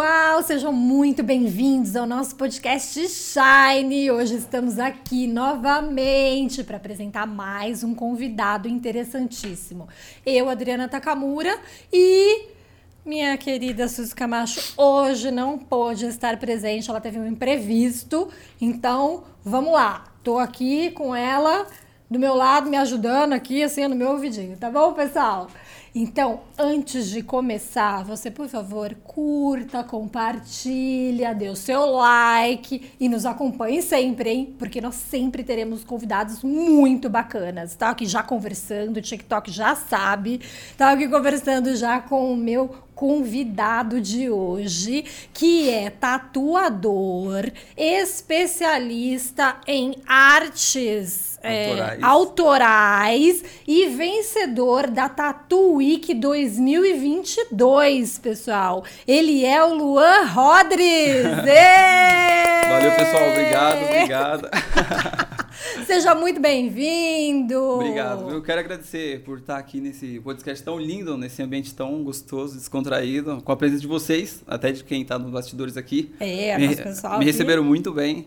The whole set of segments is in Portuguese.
pessoal, sejam muito bem-vindos ao nosso podcast Shine. Hoje estamos aqui novamente para apresentar mais um convidado interessantíssimo. Eu, Adriana Takamura, e minha querida Suzy Camacho hoje não pôde estar presente, ela teve um imprevisto. Então, vamos lá. Tô aqui com ela do meu lado, me ajudando aqui, assim, no meu ouvidinho, tá bom, pessoal? Então, antes de começar, você, por favor, curta, compartilha, dê o seu like e nos acompanhe sempre, hein? Porque nós sempre teremos convidados muito bacanas. Tá aqui já conversando, o TikTok já sabe. Tá aqui conversando já com o meu convidado de hoje, que é tatuador, especialista em artes autorais, é, autorais e vencedor da Tatu Week 2022, pessoal. Ele é o Luan Rodrigues. Valeu, pessoal. Obrigado, obrigada. Seja muito bem-vindo. Obrigado. Eu quero agradecer por estar aqui nesse podcast tão lindo, nesse ambiente tão gostoso, descontraído, com a presença de vocês, até de quem está nos bastidores aqui. É, me, pessoal. Me receberam muito bem,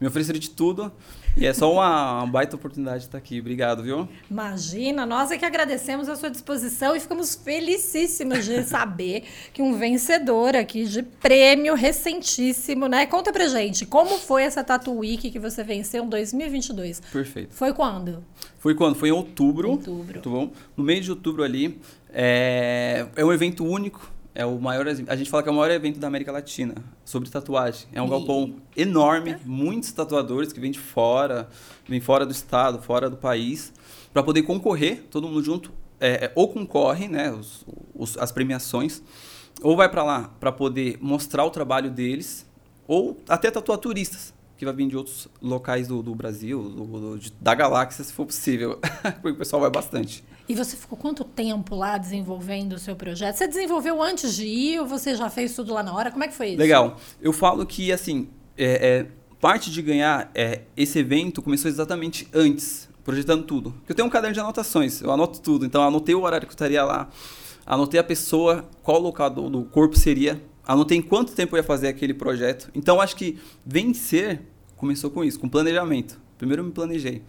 me ofereceram de tudo. E é só uma, uma, baita oportunidade de estar aqui. Obrigado, viu? Imagina, nós é que agradecemos a sua disposição e ficamos felicíssimos de saber que um vencedor aqui de prêmio recentíssimo, né? Conta pra gente, como foi essa Tatu Week que você venceu em 2022? Perfeito. Foi quando? Foi quando? Foi em outubro. Outubro. Tá bom? No mês de outubro ali. É, é um evento único é o maior, a gente fala que é o maior evento da América Latina sobre tatuagem. É um e... galpão enorme, muitos tatuadores que vêm de fora, vêm fora do estado, fora do país, para poder concorrer, todo mundo junto, é, é, ou concorre, né, os, os, as premiações, ou vai para lá para poder mostrar o trabalho deles, ou até tatuar turistas que vai vir de outros locais do, do Brasil, do, do, da galáxia, se for possível, porque o pessoal vai bastante. E você ficou quanto tempo lá desenvolvendo o seu projeto? Você desenvolveu antes de ir ou você já fez tudo lá na hora? Como é que foi isso? Legal. Eu falo que, assim, é, é parte de ganhar é, esse evento começou exatamente antes, projetando tudo. Eu tenho um caderno de anotações, eu anoto tudo. Então, anotei o horário que eu estaria lá, anotei a pessoa, qual local do, do corpo seria, anotei em quanto tempo eu ia fazer aquele projeto. Então, acho que vencer começou com isso, com planejamento. Primeiro eu me planejei.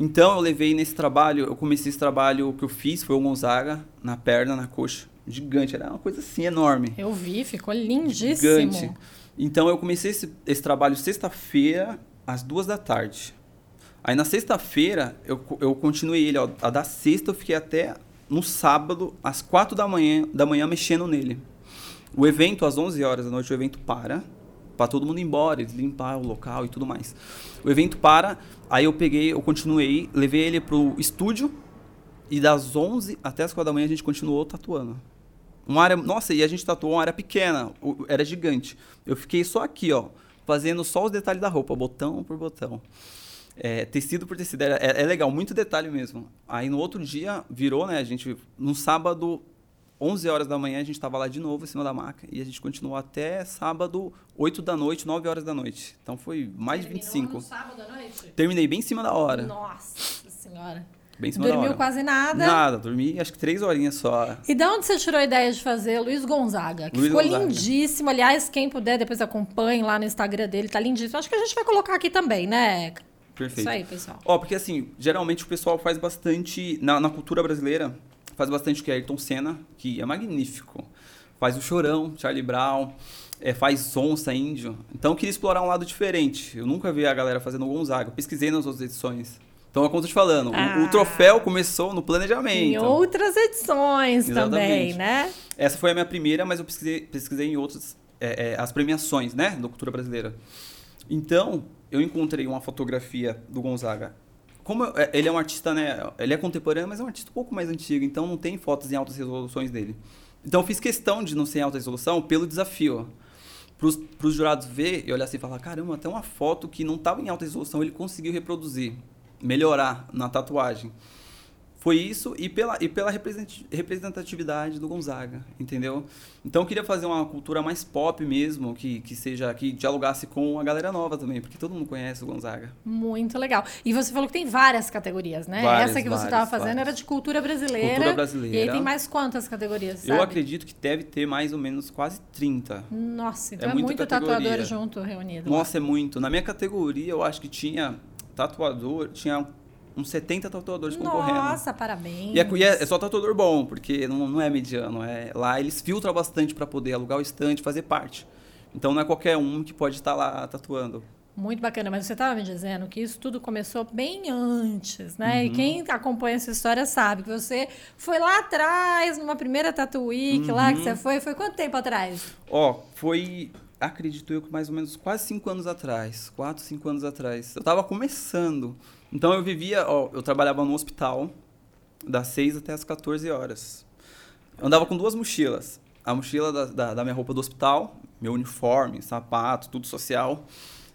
Então, eu levei nesse trabalho, eu comecei esse trabalho que eu fiz, foi o Gonzaga, na perna, na coxa. Gigante, era uma coisa assim, enorme. Eu vi, ficou lindíssimo. Gigante. Então, eu comecei esse, esse trabalho sexta-feira, às duas da tarde. Aí, na sexta-feira, eu, eu continuei ele. Ó, a da sexta, eu fiquei até no sábado, às quatro da manhã, da manhã mexendo nele. O evento, às 11 horas da noite, o evento para, para todo mundo ir embora, limpar o local e tudo mais. O evento para, aí eu peguei, eu continuei, levei ele pro estúdio e das 11 até as 4 da manhã a gente continuou tatuando. Uma área, nossa, e a gente tatuou uma área pequena, era gigante. Eu fiquei só aqui, ó, fazendo só os detalhes da roupa, botão por botão. É, tecido por tecido, é, é, legal, muito detalhe mesmo. Aí no outro dia virou, né, a gente, no sábado 11 horas da manhã a gente estava lá de novo em cima da maca e a gente continuou até sábado, 8 da noite, 9 horas da noite. Então foi mais Terminou de 25. No sábado à noite? Terminei bem em cima da hora. Nossa senhora. Bem em cima Dormiu da hora. quase nada? Nada, dormi acho que três horinhas só. E de onde você tirou a ideia de fazer Luiz Gonzaga? Que Luiz ficou Gonzaga. lindíssimo. Aliás, quem puder, depois acompanhe lá no Instagram dele, tá lindíssimo. Acho que a gente vai colocar aqui também, né? Perfeito. Isso aí, pessoal. Ó, porque assim, geralmente o pessoal faz bastante. Na, na cultura brasileira, faz bastante que é Ayrton Senna, que é magnífico. Faz o Chorão, Charlie Brown, é, faz Onça Índio. Então eu queria explorar um lado diferente. Eu nunca vi a galera fazendo Gonzaga. Eu pesquisei nas outras edições. Então, é como eu tô te falando, ah, o, o, troféu começou no planejamento. Em outras edições Exatamente. também, né? Essa foi a minha primeira, mas eu pesquisei, pesquisei em outras, é, é, as premiações, né, da cultura brasileira. Então, eu encontrei uma fotografia do Gonzaga como é, ele é um artista, né? Ele é contemporâneo, mas é um artista um pouco mais antigo, então não tem fotos em altas resoluções dele. Então eu fiz questão de não ser em alta resolução pelo desafio. Para os jurados ver e olhar assim e falar: caramba, até uma foto que não estava em alta resolução ele conseguiu reproduzir, melhorar na tatuagem. Foi isso e pela, e pela representatividade do Gonzaga, entendeu? Então eu queria fazer uma cultura mais pop mesmo, que, que seja que dialogasse com a galera nova também, porque todo mundo conhece o Gonzaga. Muito legal. E você falou que tem várias categorias, né? Várias, Essa que você estava fazendo várias. era de cultura brasileira. Cultura brasileira. E aí tem mais quantas categorias? Sabe? Eu acredito que deve ter mais ou menos quase 30. Nossa, então é, é muito tatuador junto reunido. Nossa, lá. é muito. Na minha categoria eu acho que tinha tatuador, tinha uns 70 tatuadores Nossa, concorrendo. Nossa, parabéns. E é, é, só tatuador bom, porque não, não é mediano. É, lá eles filtram bastante para poder alugar o estante, fazer parte. Então não é qualquer um que pode estar lá tatuando. Muito bacana, mas você estava me dizendo que isso tudo começou bem antes, né? Uhum. E quem acompanha essa história sabe que você foi lá atrás, numa primeira Tattoo Week uhum. lá que uhum. você foi. Foi quanto tempo atrás? Ó, oh, foi, acredito eu, que mais ou menos quase cinco anos atrás. Quatro, cinco anos atrás. Eu estava começando. Então eu vivia, ó, eu trabalhava no hospital das 6 até as 14 horas. Eu andava com duas mochilas. A mochila da, da, da minha roupa do hospital, meu uniforme, sapato, tudo social.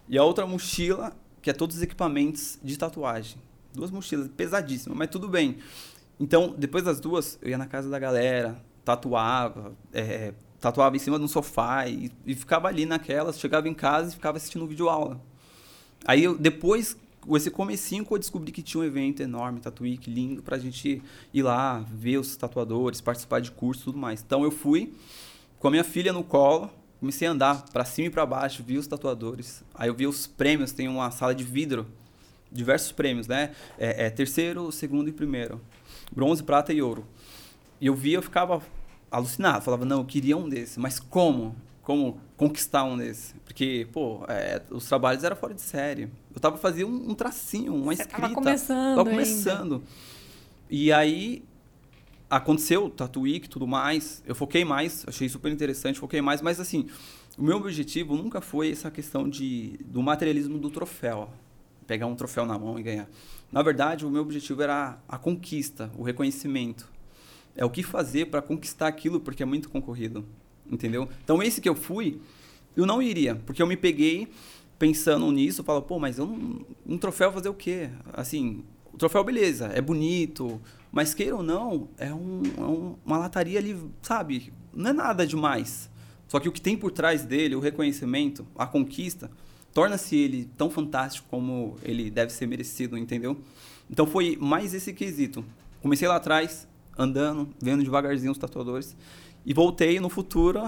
E a outra mochila, que é todos os equipamentos de tatuagem. Duas mochilas pesadíssimas, mas tudo bem. Então, depois das duas, eu ia na casa da galera, tatuava, é, tatuava em cima de um sofá e, e ficava ali naquelas. Chegava em casa e ficava assistindo vídeo aula. Aí, eu, depois esse comecinho que eu descobri que tinha um evento enorme, Tatuíque, lindo, pra gente ir lá, ver os tatuadores, participar de curso e tudo mais. Então eu fui com a minha filha no colo, comecei a andar para cima e para baixo, vi os tatuadores. Aí eu vi os prêmios, tem uma sala de vidro, diversos prêmios, né? É, é terceiro, segundo e primeiro. Bronze, prata e ouro. E eu vi, eu ficava alucinado, falava, não, eu queria um desse, mas como? Como conquistar um desse? Porque, pô, é, os trabalhos eram fora de série. Eu tava fazendo um, um tracinho, uma Você escrita. Tava começando. Tava começando. Ainda. E aí aconteceu o Tattoo e tudo mais. Eu foquei mais, achei super interessante, foquei mais, mas assim, o meu objetivo nunca foi essa questão de, do materialismo do troféu. Pegar um troféu na mão e ganhar. Na verdade, o meu objetivo era a conquista, o reconhecimento. É o que fazer para conquistar aquilo, porque é muito concorrido. Entendeu? Então, esse que eu fui, eu não iria, porque eu me peguei pensando nisso, falo, pô, mas eu não, um troféu fazer o quê? Assim, o troféu, beleza, é bonito, mas queira ou não, é, um, é um, uma lataria ali, sabe? Não é nada demais. Só que o que tem por trás dele, o reconhecimento, a conquista, torna-se ele tão fantástico como ele deve ser merecido, entendeu? Então foi mais esse quesito. Comecei lá atrás, andando, vendo devagarzinho os tatuadores, e voltei no futuro,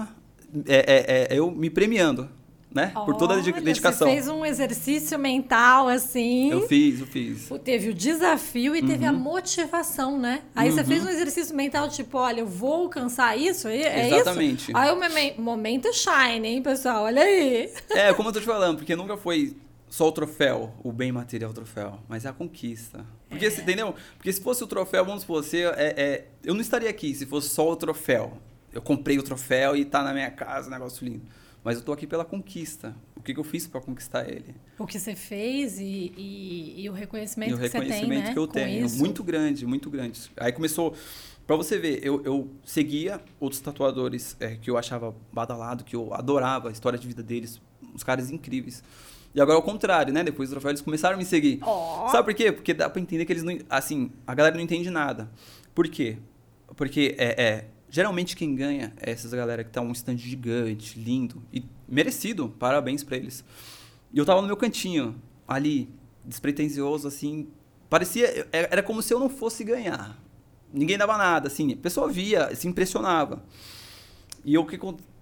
é, é, é eu me premiando né? Olha, Por toda a dedicação. Você fez um exercício mental, assim. Eu fiz, eu fiz. Teve o desafio e uhum. teve a uhum. motivação, né? Aí uhum. você fez um exercício mental, tipo, olha, eu vou alcançar isso, é Exatamente. isso? Aí o momento shine, hein, pessoal? Olha aí. É, como eu tô te falando, porque nunca foi só o troféu, o bem material troféu, mas é a conquista. Porque, é. entendeu? Porque se fosse o troféu, vamos supor, você, é, é, eu não estaria aqui se fosse só o troféu. Eu comprei o troféu e tá na minha casa, um negócio lindo mas eu estou aqui pela conquista. O que, que eu fiz para conquistar ele? O que você fez e, e, e o reconhecimento, e o que, reconhecimento você tem, né? que eu tenho. Isso. Muito grande, muito grande. Aí começou. Para você ver, eu, eu seguia outros tatuadores é, que eu achava badalado, que eu adorava a história de vida deles, uns caras incríveis. E agora é o contrário, né? Depois do troféu eles começaram a me seguir. Oh. Sabe por quê? Porque dá para entender que eles não. Assim, a galera não entende nada. Por quê? Porque é, é Geralmente quem ganha é essas galera que tá um stand gigante, lindo e merecido. Parabéns para eles. E eu tava no meu cantinho, ali, despretensioso, assim. Parecia. Era como se eu não fosse ganhar. Ninguém dava nada, assim. A pessoa via, se impressionava. E eu,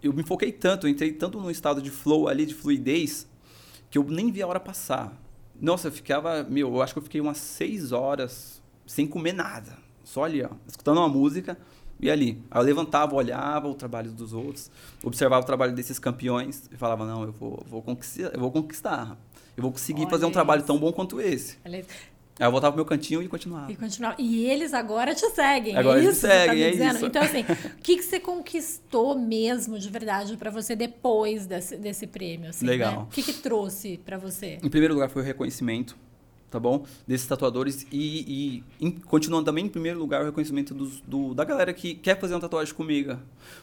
eu me foquei tanto, eu entrei tanto num estado de flow ali, de fluidez, que eu nem vi a hora passar. Nossa, eu ficava. Meu, eu acho que eu fiquei umas seis horas sem comer nada. Só ali, ó, escutando uma música e ali. Aí eu levantava, olhava o trabalho dos outros, observava o trabalho desses campeões e falava, não, eu vou, vou conquistar, eu vou conquistar. Eu vou conseguir Olha fazer um trabalho tão bom quanto esse. Beleza. Aí eu voltava pro meu cantinho e continuava. E continuava. E eles agora te seguem. É agora é eles isso seguem, tá é dizendo? isso. Então, assim, o que, que você conquistou mesmo de verdade para você depois desse, desse prêmio? Assim, Legal. Né? O que, que trouxe para você? Em primeiro lugar foi o reconhecimento tá bom? Desses tatuadores e, e em, continuando também em primeiro lugar o reconhecimento dos, do, da galera que quer fazer uma tatuagem comigo.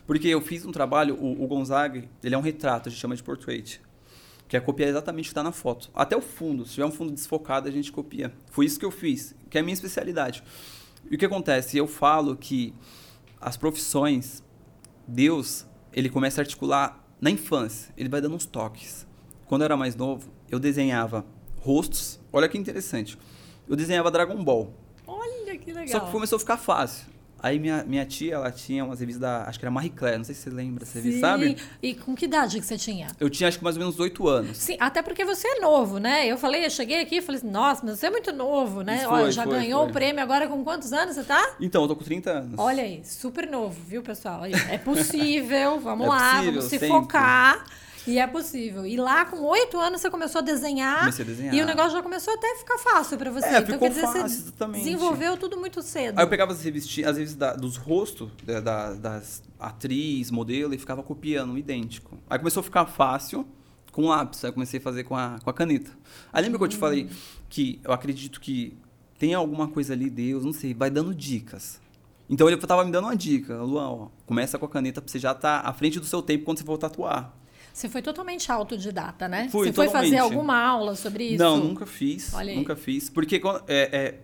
Porque eu fiz um trabalho, o, o Gonzaga, ele é um retrato, a gente chama de portrait. Que é copiar exatamente o que está na foto. Até o fundo. Se tiver um fundo desfocado, a gente copia. Foi isso que eu fiz, que é a minha especialidade. E o que acontece? Eu falo que as profissões, Deus, ele começa a articular na infância. Ele vai dando uns toques. Quando eu era mais novo, eu desenhava rostos. Olha que interessante. Eu desenhava Dragon Ball. Olha que legal. Só que começou a ficar fácil. Aí minha, minha tia, ela tinha umas revistas da. Acho que era Marie Claire, não sei se você lembra dessa revista, sabe? E com que idade que você tinha? Eu tinha acho que mais ou menos 8 anos. Sim, até porque você é novo, né? Eu falei, eu cheguei aqui e falei assim, nossa, mas você é muito novo, né? Isso Olha, foi, já foi, ganhou foi. o prêmio agora com quantos anos você tá? Então, eu tô com 30 anos. Olha aí, super novo, viu, pessoal? É possível, vamos É lá, possível, vamos se sempre. focar. E é possível. E lá, com oito anos, você começou a desenhar. Comecei a desenhar. E o negócio já começou até a ficar fácil pra você. É, então, ficou quer dizer, fácil, você exatamente. desenvolveu tudo muito cedo. Aí eu pegava as revistas, as revistas da- dos rostos da- da- das atriz, modelo, e ficava copiando, idêntico. Aí começou a ficar fácil com lápis, aí eu comecei a fazer com a, com a caneta. Aí lembra que eu te falei que eu acredito que tem alguma coisa ali, Deus, não sei, vai dando dicas. Então ele tava me dando uma dica, Luan, ó, começa com a caneta pra você já estar à frente do seu tempo quando você for tatuar. Você foi totalmente autodidata, né? Fui, você foi fazer alguma aula sobre isso? Não, nunca fiz. Olha aí. Nunca fiz. Porque é, é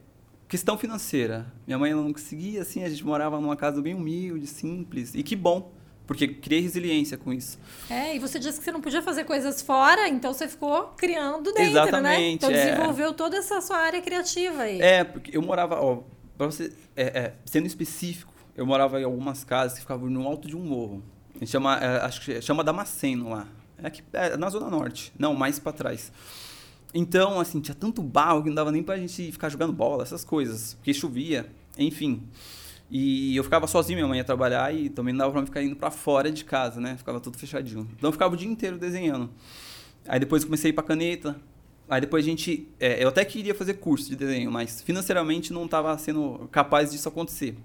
questão financeira. Minha mãe não conseguia, assim, a gente morava numa casa bem humilde, simples. E que bom, porque criei resiliência com isso. É, e você disse que você não podia fazer coisas fora, então você ficou criando dentro, né? Exatamente, Então é. desenvolveu toda essa sua área criativa aí. É, porque eu morava, ó, pra você, é, é, sendo específico, eu morava em algumas casas que ficavam no alto de um morro. Chama, é, acho que chama Damasceno lá. É, aqui, é na Zona Norte. Não, mais pra trás. Então, assim, tinha tanto barro que não dava nem pra gente ficar jogando bola, essas coisas. Porque chovia, enfim. E eu ficava sozinho, minha mãe ia trabalhar e também não dava pra mim ficar indo pra fora de casa, né? Ficava tudo fechadinho. Então eu ficava o dia inteiro desenhando. Aí depois comecei a ir pra caneta. Aí depois a gente. é, eu até queria fazer curso de desenho, mas financeiramente não estava sendo capaz disso acontecer.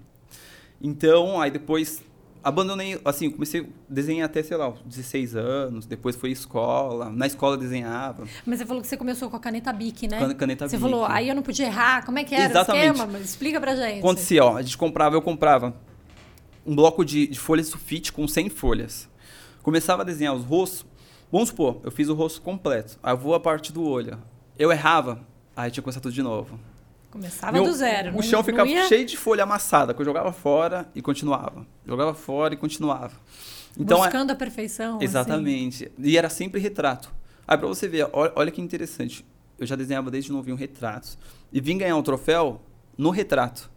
Então, aí depois abandonei, assim, comecei a desenhar até, sei lá, uns 16 anos, depois foi escola, na escola desenhava. Mas você falou que você começou com a caneta Bic, né? Can- caneta você Bic. falou, aí eu não podia errar. Como é que era Exatamente. o esquema? Explica pra gente. Acontecia, ó, a gente comprava, eu comprava um bloco de, de folhas sulfite com 100 folhas. Começava a desenhar os rostos, vamos supor, eu fiz o rosto completo, aí eu vou a parte do olho. Eu errava, aí tinha que começar tudo de novo. Começava Meu- do zero. O não- chão ficava ia cheio de folha amassada, que eu jogava fora e continuava. Jogava fora e continuava. Então, é- Buscando a perfeição. assim. exatamente. E era sempre retrato. Aí pra você ver, olha, olha que interessante. Eu já desenhava desde novinho retratos. E vim ganhar um troféu no retrato.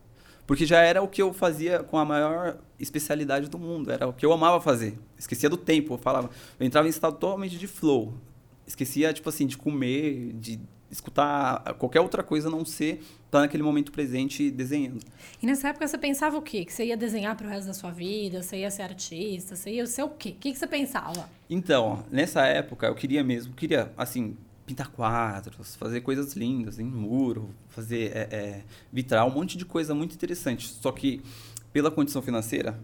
Porque já era o que eu fazia com a maior especialidade do mundo. Era o que eu amava fazer. Esquecia do tempo. Eu falava. Eu entrava em estado totalmente de flow. Esquecia, tipo assim, de comer, de escutar qualquer outra coisa a não ser estar naquele momento presente desenhando. E nessa época você pensava o quê? Que você ia desenhar pro resto da sua vida? Você ia ser artista? Você ia ser o quê? O que, que você pensava? Então, nessa época eu queria mesmo, queria, assim, pintar quadros, fazer coisas lindas em muro, fazer é, é, vitral, um monte de coisa muito interessante. Só que, pela condição financeira,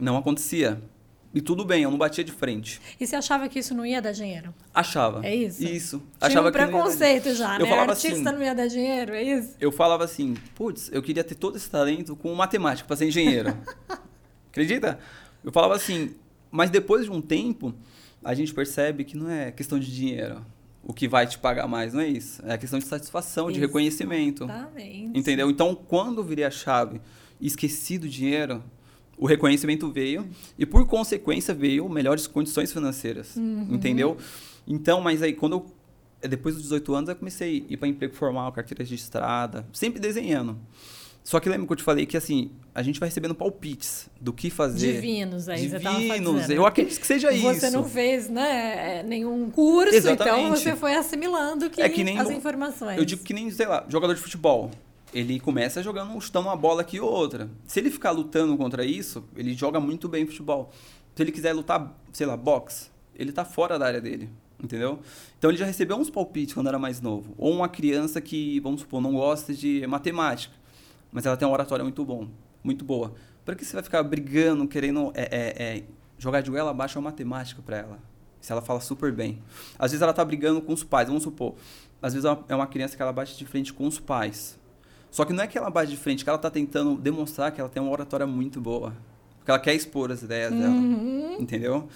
não acontecia. E tudo bem, eu não batia de frente. E você achava que isso não ia dar dinheiro? Achava. É isso? Isso. Tinha Achava um que preconceito já, Eu né? falava Artista assim- não ia dar dinheiro, é isso? Eu falava assim, putz, eu queria ter todo esse talento com matemática para ser engenheiro. Acredita? Eu falava assim, mas depois de um tempo, a gente percebe que não é questão de dinheiro o que vai te pagar mais, não é isso. É questão de satisfação, de reconhecimento. Exatamente. Entendeu? Então, quando eu virei a chave e esqueci do dinheiro, o reconhecimento veio e, por consequência, veio melhores condições financeiras. Uhum. Entendeu? Então, mas aí, quando eu. Depois dos 18 anos, eu comecei a ir para emprego formal, carteira registrada, sempre desenhando. Só que lembra que eu te falei que, assim, a gente vai recebendo palpites do que fazer. Divinos, aí você tava Divinos. fazendo. Eu acredito que seja isso. Você não fez, né, nenhum curso, então Exatamente. você foi assimilando que, É que nem as informações. Eu digo que nem, sei lá, jogador de futebol. Ele começa jogando, chutando uma bola aqui ou outra. Se ele ficar lutando contra isso, ele joga muito bem futebol. Se ele quiser lutar, sei lá, boxe, ele tá fora da área dele. Entendeu? Então ele já recebeu uns palpites quando era mais novo. Ou uma criança que, vamos supor, não gosta de matemática, mas ela tem uma oratória muito bom, muito boa. Para que você vai ficar brigando, querendo é, é, é, jogar de goela abaixo a matemática para ela? Se ela fala super bem. Às vezes ela tá brigando com os pais, vamos supor. Às vezes é uma- é uma criança que ela bate de frente com os pais. Só que não é que ela bate de frente, que ela tá tentando demonstrar que ela tem uma oratória muito boa. Porque ela quer expor as ideias dela. Entendeu?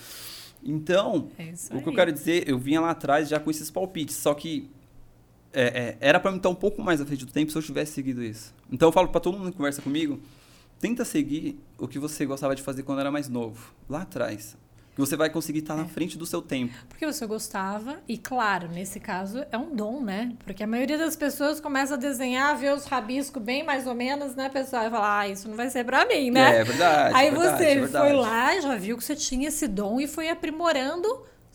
Então, É o que eu quero dizer, eu vinha lá atrás já com esses palpites. Só que é, é, era para mim estar um pouco mais à frente do tempo se eu tivesse seguido isso. Então eu falo para todo mundo que conversa comigo, tenta seguir o que você gostava de fazer quando era mais novo, lá atrás. Que você vai conseguir estar é. na frente do seu tempo. Porque você gostava, e claro, nesse caso é um dom, né? Porque a maioria das pessoas começa a desenhar, ver os rabiscos bem mais ou menos, né, pessoal? E fala, ah, isso não vai ser pra mim, né? É, é verdade. Aí é verdade, você é verdade. foi lá, já viu que você tinha esse dom e foi aprimorando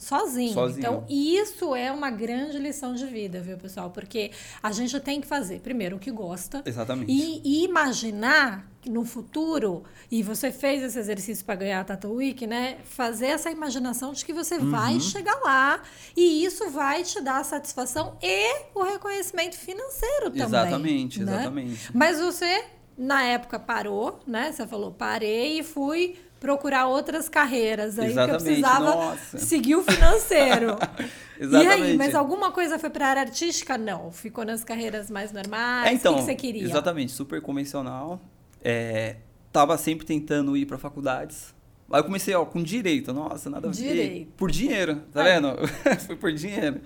sozinho. sozinho. Então, isso é uma grande lição de vida, viu, pessoal? Porque a gente tem que fazer, primeiro, o que gosta. Exatamente. E, e imaginar no futuro, e você fez esse exercício para ganhar a Week, né? Fazer essa imaginação de que você uhum. vai chegar lá e isso vai te dar a satisfação e o reconhecimento financeiro também. Exatamente, né? exatamente. Mas você, na época, parou, né? Você falou, parei e fui procurar outras carreiras aí Exatamente, que eu precisava nossa. seguir o financeiro. Exatamente. E aí, mas alguma coisa foi para a área artística? Não, ficou nas carreiras mais normais. É, então, o que, você queria? Exatamente, super convencional. É, tava sempre tentando ir para faculdades. Aí eu comecei ó, com direito, nossa, nada a ver. Direito. Por dinheiro, tá vendo? foi por dinheiro.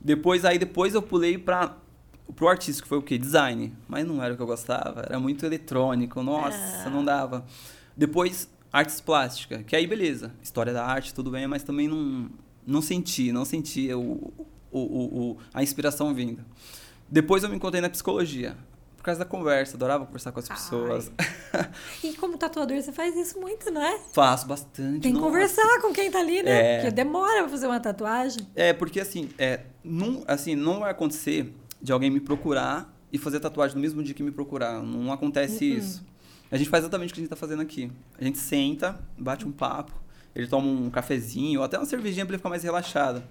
Depois aí depois eu pulei para pro artístico, foi o quê? Design. Mas não era o que eu gostava, era muito eletrônico, nossa, ah. não dava. Depois artes plásticas, que aí beleza, história da arte, tudo bem, mas também não, não senti, não sentia o, o, o, a inspiração vindo. Depois eu me encontrei na psicologia, por causa da conversa, adorava conversar com as pessoas. e como tatuador, você faz isso muito, não é? Faço bastante. Tem que nossa. conversar com quem tá ali, né? É... Porque demora pra fazer uma tatuagem. É, porque assim, é, não, assim, não vai acontecer de alguém me procurar e fazer tatuagem no mesmo dia que me procurar. Não acontece uhum. isso. A gente faz exatamente o que a gente está fazendo aqui. A gente senta, bate um papo, ele toma um cafezinho, ou até uma cervejinha para ele ficar mais relaxado.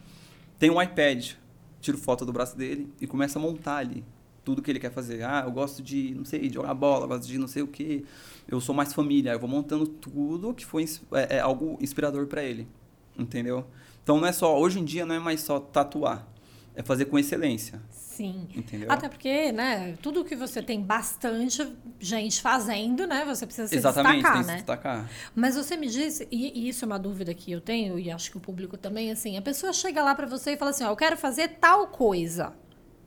Tem um iPad, tiro foto do braço dele e começa a montar ali tudo que ele quer fazer. Ah, eu gosto de, não sei, de jogar bola, gosto de não sei o que. Eu sou mais família. Eu vou montando tudo que foi é, é algo inspirador para ele. Entendeu? Então não é só, hoje em dia não é mais só tatuar é fazer com excelência. Sim. Entendeu? Até porque, né, tudo que você tem bastante gente fazendo, né, você precisa se Exatamente, destacar, tem né? Se destacar. Mas você me diz, e isso é uma dúvida que eu tenho e acho que o público também, assim, a pessoa chega lá para você e fala assim, ó, eu quero fazer tal coisa.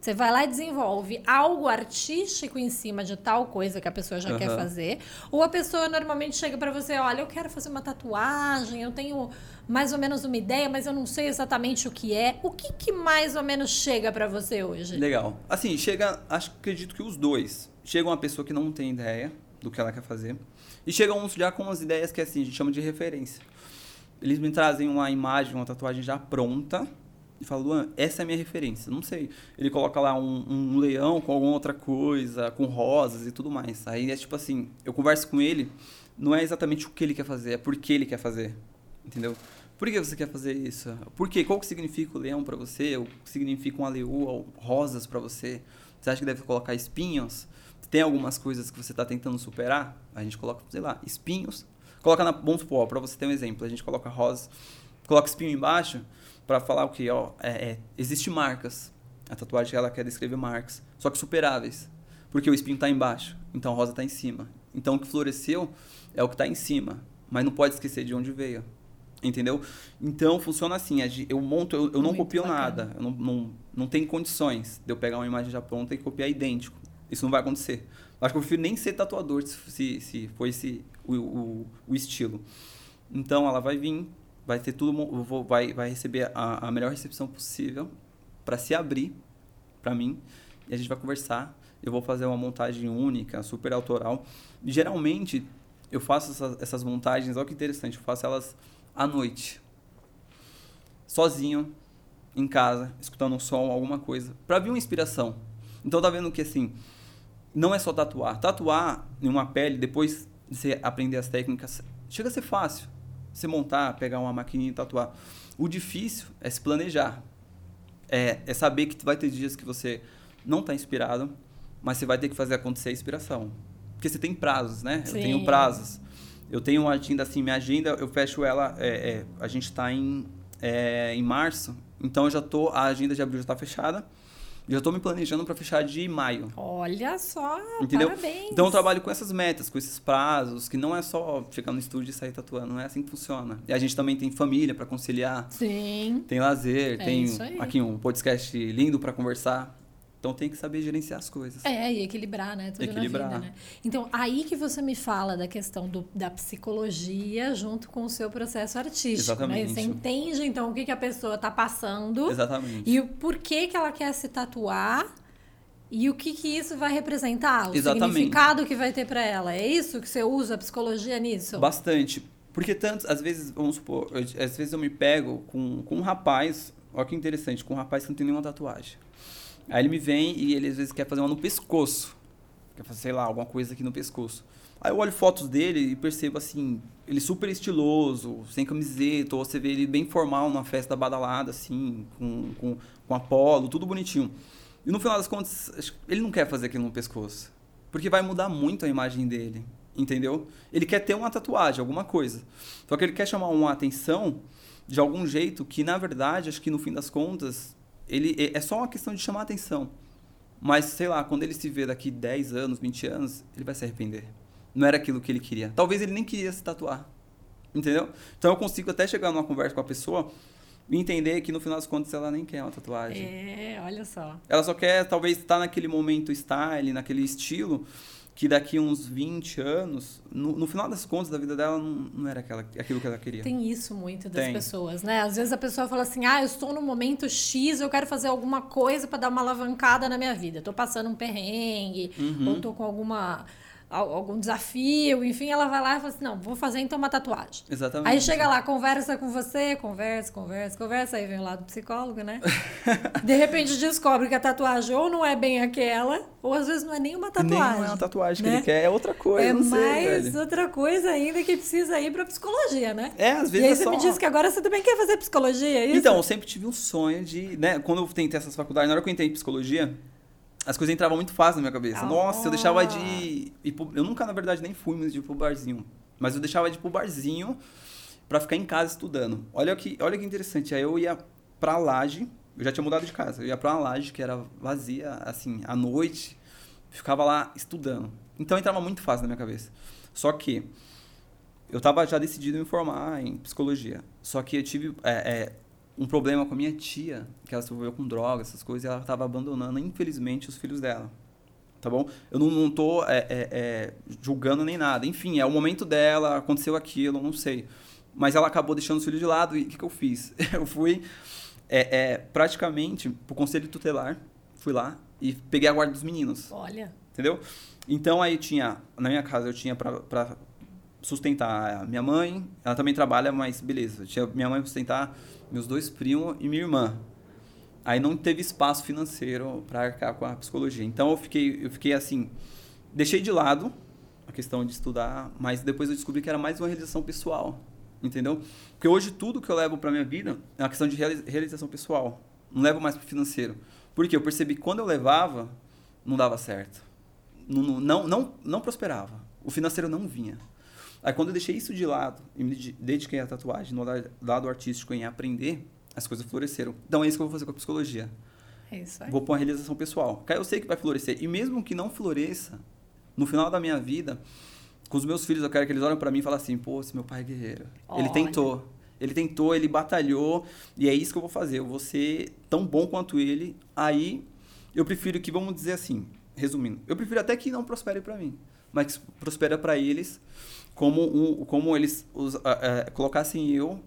Você vai lá e desenvolve algo artístico em cima de tal coisa que a pessoa já uhum. quer fazer. Ou a pessoa normalmente chega para você, olha, eu quero fazer uma tatuagem, eu tenho mais ou menos uma ideia, mas eu não sei exatamente o que é. O que, que mais ou menos chega para você hoje? Legal. Assim, chega, acho, acredito que os dois. Chega uma pessoa que não tem ideia do que ela quer fazer. E chega uns já com as ideias que assim, a gente chama de referência. Eles me trazem uma imagem, uma tatuagem já pronta e fala, Luan, essa é a minha referência. Não sei. Ele coloca lá um, um, leão com alguma outra coisa, com rosas e tudo mais. Aí é tipo assim, eu converso com ele, não é exatamente o que ele quer fazer, é por que ele quer fazer. Entendeu? Por que você quer fazer isso? Por quê? Qual que significa o leão para você? O que significa uma leoa ou rosas para você? Você acha que deve colocar espinhos? Tem algumas coisas que você está tentando superar? A gente coloca, sei lá, espinhos. Coloca na, vamos supor, para você ter um exemplo, a gente coloca rosas, coloca espinho embaixo, para falar o que ó é, é, existe marcas a tatuagem ela quer descrever marcas só que superáveis porque o espinho está embaixo então a rosa está em cima então o que floresceu é o que está em cima mas não pode esquecer de onde veio entendeu então funciona assim eu monto eu, eu não copio bacana. nada eu não, não, não tem condições de eu pegar uma imagem já pronta e copiar idêntico isso não vai acontecer acho que eu prefiro nem ser tatuador se, se for esse o, o, o estilo então ela vai vir vai ter tudo, vou, vai, vai receber a, a melhor recepção possível para se abrir para mim e a gente vai conversar. Eu vou fazer uma montagem única, super autoral. Geralmente eu faço essas, essas montagens, olha que interessante, eu faço elas à noite, sozinho, em casa, escutando um som, alguma coisa, para vir uma inspiração. Então tá vendo que assim, não é só tatuar. Tatuar em uma pele, depois de você aprender as técnicas, chega a ser fácil você montar, pegar uma maquininha e tatuar. O difícil é se planejar. É, é saber que vai ter dias que você não está inspirado, mas você vai ter que fazer acontecer a inspiração. Porque você tem prazos, né? Sim. Eu tenho prazos. Eu tenho uma agenda assim, minha agenda, eu fecho ela, é, é, a gente está em, é, em março, então eu já tô, a agenda de abril já está fechada. Já estou me planejando para fechar de maio. Olha só, Entendeu? parabéns. Então eu trabalho com essas metas, com esses prazos, que não é só ficar no estúdio e sair tatuando, não é assim que funciona. E a gente também tem família para conciliar. Sim. Tem lazer, é tem aqui um podcast lindo para conversar. Então tem que saber gerenciar as coisas. É, e equilibrar, né? Tudo Equilibrar. na vida, né? Então, aí que você me fala da questão do, da psicologia junto com o seu processo artístico. Exatamente. Né? Você entende, então, o que, que a pessoa está passando Exatamente. e o porquê que ela quer se tatuar e o que, que isso vai representar, o Exatamente. significado que vai ter para ela. É isso que você usa a psicologia nisso? Bastante. Porque tantos, às vezes, vamos supor, eu- às vezes eu me pego com, com um rapaz, olha que interessante, com um rapaz que não tem nenhuma tatuagem. Aí ele me vem e ele às vezes quer fazer uma no pescoço. Quer fazer, sei lá, alguma coisa aqui no pescoço. Aí eu olho fotos dele e percebo assim, ele super estiloso, sem camiseta, ou você vê ele bem formal numa festa badalada, assim, com, com, com apolo, tudo bonitinho. E no final das contas, ele não quer fazer aquilo no pescoço. Porque vai mudar muito a imagem dele, entendeu? Ele quer ter uma tatuagem, alguma coisa. Só que ele quer chamar uma atenção de algum jeito que, na verdade, acho que no fim das contas, ele é é só uma questão de chamar atenção. Mas, sei lá, quando ele se vê daqui 10 anos, 20 anos, ele vai se arrepender. Não era aquilo que ele queria. Talvez ele nem queria se tatuar. Entendeu? Então eu consigo até chegar numa conversa com a pessoa e entender que no final das contas ela nem quer uma tatuagem. É, olha só. Ela só quer, talvez, estar naquele momento style, naquele estilo, que daqui uns 20 anos, no, no final das contas da vida dela, não, não era aquela, aquilo que ela queria. Tem isso muito das Tem. pessoas, né? Às vezes a pessoa fala assim: ah, eu estou no momento X, eu quero fazer alguma coisa para dar uma alavancada na minha vida. Tô passando um perrengue, Uhum. ou tô com alguma al- algum desafio, enfim, ela vai lá e fala assim: não, vou fazer então uma tatuagem. Exatamente. Aí chega lá, conversa com você, conversa, conversa, conversa, aí vem o lado do psicólogo, né? De repente descobre que a tatuagem ou não é bem aquela, ou às vezes não é nem uma Nem tatuagem. é uma tatuagem né? que ele quer, é outra coisa, É não sei, mais velho. outra coisa ainda que precisa ir pra psicologia, né? É, às E vezes aí é você só... me disse que agora você também quer fazer psicologia, é isso? Então, eu sempre tive um sonho de, né, quando eu tentei essas faculdades, na hora que eu entrei em psicologia, as coisas entravam muito fácil na minha cabeça. Ah. Nossa, eu deixava de eu nunca na verdade nem fui muito de ir pro barzinho, mas eu deixava de ir pro barzinho pra ficar em casa estudando. Olha que, olha que interessante, aí eu ia pra laje, eu já tinha mudado de casa, eu ia pra uma laje que era vazia, assim, à noite, ficava lá estudando. Então entrava muito fácil na minha cabeça. Só que eu estava já decidido em me formar em psicologia. Só que eu tive é, é, um problema com a minha tia, que ela se envolveu com drogas, essas coisas, e ela estava abandonando, infelizmente, os filhos dela. Tá bom? Eu não, não tô é, é, é, julgando nem nada. Enfim, é o momento dela, aconteceu aquilo, não sei. Mas ela acabou deixando os filhos de lado e o que, que eu fiz? Eu fui é, é, praticamente pro conselho tutelar, fui lá e peguei a guarda dos meninos. Olha, Entendeu? Então aí tinha, na minha casa eu tinha pra sustentar minha mãe, ela também trabalha, mas beleza, tinha minha mãe sustentar meus dois primos e minha irmã. Aí não teve espaço financeiro para arcar com a psicologia. Então eu fiquei, eu fiquei assim, deixei de lado a questão de estudar, mas depois eu descobri que era mais uma realização pessoal, entendeu? Porque hoje tudo que eu levo para minha vida é uma questão de reali- realização pessoal. Não levo mais pro financeiro. Porque eu percebi que quando eu levava, não dava certo. Não, não, não, não prosperava. O financeiro não vinha. Aí quando eu deixei isso de lado e me de- dediquei à tatuagem, no lado- artístico, em aprender, as coisas floresceram. Então é isso que eu vou fazer com a psicologia. é isso aí. Vou pôr uma realização pessoal. Eu sei que vai florescer. E mesmo que não floresça, no final da minha vida, com os meus filhos, eu quero que eles olhem pra mim e falem assim, pô, esse meu pai é guerreiro. Ele Olha. tentou. Ele tentou, ele batalhou. E é isso que eu vou fazer. Eu vou ser tão bom quanto ele. Aí, eu prefiro que, vamos dizer assim, resumindo, eu prefiro até que não prospere pra mim. Mas que prospera pra eles como, um, como eles os, ah, ah, colocassem eu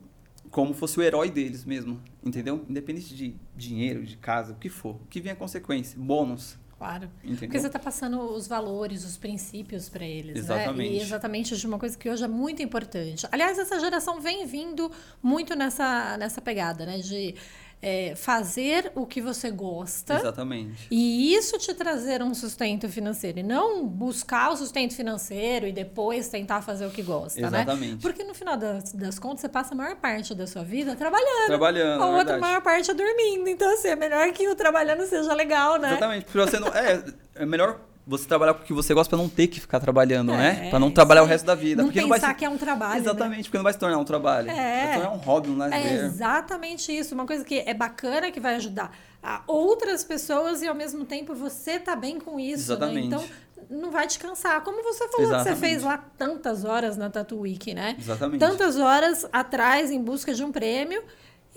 como fosse o herói deles mesmo, entendeu? Independente de dinheiro, de casa, o que for. O que vem é consequência, bônus, Claro. entendeu? Porque você está passando os valores, os princípios para eles, né? Exatamente. E exatamente de uma coisa que hoje é muito importante. Aliás, essa geração vem vindo muito nessa, nessa pegada, né? De é, fazer o que você gosta. Exatamente. E isso te trazer um sustento financeiro. E não buscar o sustento financeiro e depois tentar fazer o que gosta, né? Exatamente. Porque no final das, das contas, você passa a maior parte da sua vida trabalhando. Trabalhando, A outra maior parte é dormindo. Então, assim, é melhor que o trabalhando seja legal, né? Exatamente. Porque você não. É, é melhor você trabalhar com o que você gosta pra não ter que ficar trabalhando, É, né? Pra não trabalhar o resto da vida. Não porque pensar não vai ser... que é um trabalho, né? Exatamente, porque não vai se tornar um trabalho. É. Vai se tornar um hobby, um É lazer. exatamente isso. Uma coisa que é bacana, que vai ajudar a outras pessoas e ao mesmo tempo você tá bem com isso. Né? Exatamente. Então não vai te cansar. Como você falou que você Exatamente. fez lá tantas horas na Tatu Week, né? Exatamente. Tantas horas atrás em busca de um prêmio.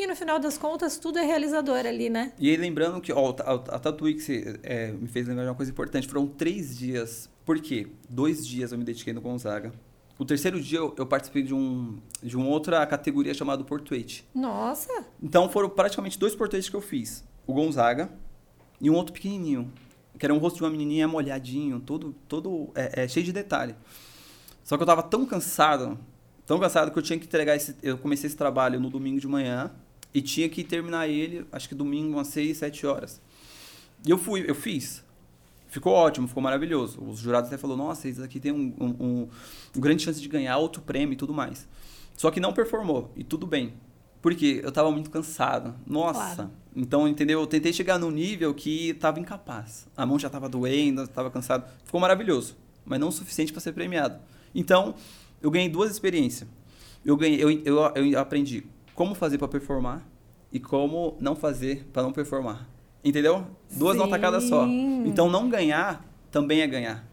E no final das contas, tudo é realizador ali, né? E aí, lembrando que, ó, a, a você, é, me fez lembrar de uma coisa importante. Foram três dias. Por quê? Dois dias eu me dediquei no Gonzaga. O terceiro dia eu, eu participei de um de uma outra categoria chamada Portuete. Nossa! Então foram praticamente dois portuetes que eu fiz. O Gonzaga e um outro pequenininho. Que era um rosto de uma menininha molhadinho, todo, todo é, é, cheio de detalhe. Só que eu tava tão cansado, tão cansado que eu tinha que entregar esse... Eu comecei esse trabalho no domingo de manhã e tinha que terminar ele, acho que domingo, umas 6, 7 horas. E eu fui, eu fiz. Ficou ótimo, ficou maravilhoso. Os jurados até falaram, nossa, isso aqui tem um, um, um, um grande chance de ganhar outro prêmio e tudo mais. Só que não performou, e tudo bem. Porque eu tava muito cansado. Nossa. Claro. Então, entendeu? Eu tentei chegar num nível que tava incapaz. A mão já tava doendo, tava cansado. Ficou maravilhoso, mas não o suficiente para ser premiado. Então, eu ganhei duas experiências. Eu ganhei, eu, eu, eu aprendi como fazer para performar e como não fazer para não performar. Entendeu? Duas Sim. notas cada só. Então, não ganhar também é ganhar.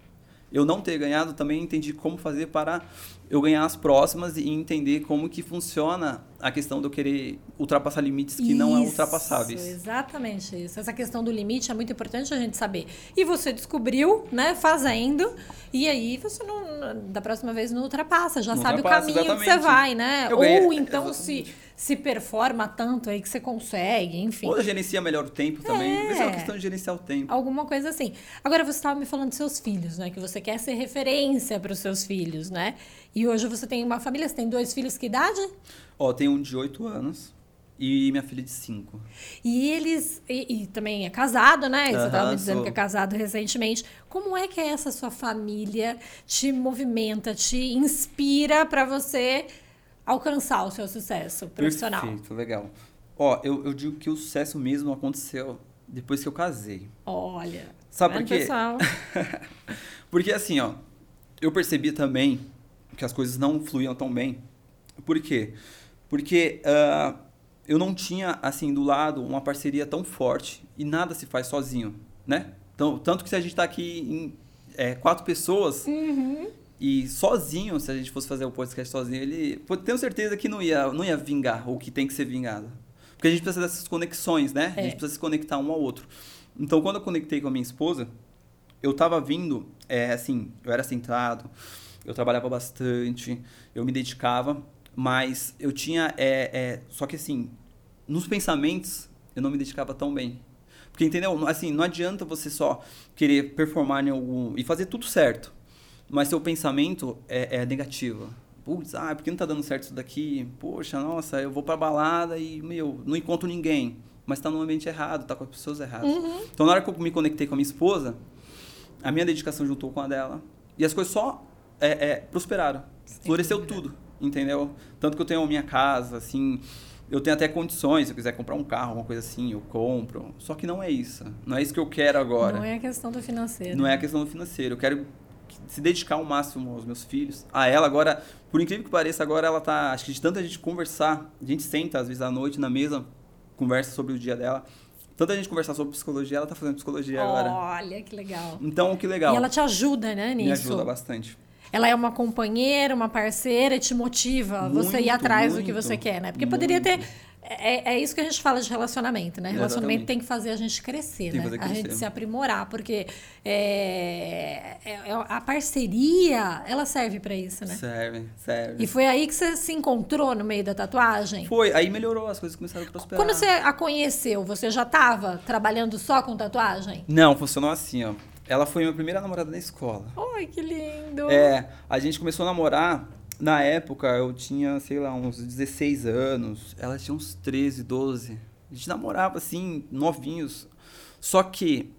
Eu não ter ganhado também entendi como fazer para eu ganhar as próximas e entender como que funciona a questão de eu querer ultrapassar limites que isso, não é ultrapassáveis. Exatamente isso. Essa questão do limite é muito importante a gente saber. E você descobriu, né, fazendo, e aí você não, da próxima vez não ultrapassa, já não sabe ultrapassa, o caminho exatamente. que você vai, né? Ganhei, Ou então se se performa tanto aí que você consegue, enfim. Ou gerencia melhor o tempo também. É. Mas é uma questão de gerenciar o tempo. Alguma coisa assim. Agora, você estava me falando dos seus filhos, né? Que você quer ser referência para os seus filhos, né? E hoje você tem uma família, você tem dois filhos, que idade? Ó, tem um de oito anos e minha filha de cinco. E eles. E, e também é casado, né? Você estava me dizendo sou. que é casado recentemente. Como é que é essa sua família te movimenta, te inspira para você alcançar o seu sucesso profissional. Perfeito, legal. Ó, eu, eu digo que o sucesso mesmo aconteceu depois que eu casei. Olha. Sabe por quê? Porque assim, ó, eu percebi também que as coisas não fluíam tão bem. Por quê? Porque uh, eu não tinha, assim, do lado uma parceria tão forte e nada se faz sozinho, né? Então, tanto que se a gente está aqui em é, quatro pessoas, uhum. E sozinho, se a gente fosse fazer o podcast sozinho, ele. Tenho certeza que não ia, não ia vingar o que tem que ser vingado. Porque a gente precisa dessas conexões, né? É. A gente precisa se conectar um ao outro. Então, quando eu conectei com a minha esposa, eu tava vindo, é, assim, eu era centrado, eu trabalhava bastante, eu me dedicava, mas eu tinha. É, é, só que, assim, nos pensamentos, eu não me dedicava tão bem. Porque, entendeu? Assim, não adianta você só querer performar em algum. e fazer tudo certo mas seu pensamento é, é negativo. Putz, ah, por que não tá dando certo isso daqui? Poxa, nossa, eu vou pra balada e, meu, não encontro ninguém. Mas tá no ambiente errado, tá com as pessoas erradas. Uhum. Então, na hora que eu me conectei com a minha esposa, a minha dedicação juntou com a dela. E as coisas só é, é, prosperaram. Sem floresceu dúvida. tudo, entendeu? Tanto que eu tenho a minha casa, assim, eu tenho até condições, se eu quiser comprar um carro, alguma coisa assim, eu compro. Só que não é isso. Não é isso que eu quero agora. Não é a questão do financeiro. Não é a questão do financeiro. Eu quero se dedicar ao máximo aos meus filhos. A ela agora, por incrível que pareça, agora ela tá, acho que de tanta gente conversar, a gente senta às vezes à noite na mesa, conversa sobre o dia dela. Tanta gente conversar sobre psicologia, ela tá fazendo psicologia Olha, agora. Olha, que legal. Então, que legal. E ela te ajuda, né, nisso? Me ajuda bastante. Ela é uma companheira, uma parceira e te motiva muito, você ir atrás muito, do que você quer, né? Porque muito. poderia ter é, é isso que a gente fala de relacionamento, né? Relacionamento tem que fazer a gente crescer, tem né? A gente se aprimorar, porque é, é, é a parceria, ela serve para isso, né? Serve, serve. E foi aí que você se encontrou no meio da tatuagem? Foi, aí melhorou, as coisas começaram a prosperar. Quando você a conheceu, você já estava trabalhando só com tatuagem? Não, funcionou assim, ó. Ela foi minha primeira namorada na escola. Ai, que lindo! É, a gente começou a namorar na época eu tinha, sei lá, uns 16 anos, ela tinha uns 13, 12. A gente namorava assim, novinhos. Só que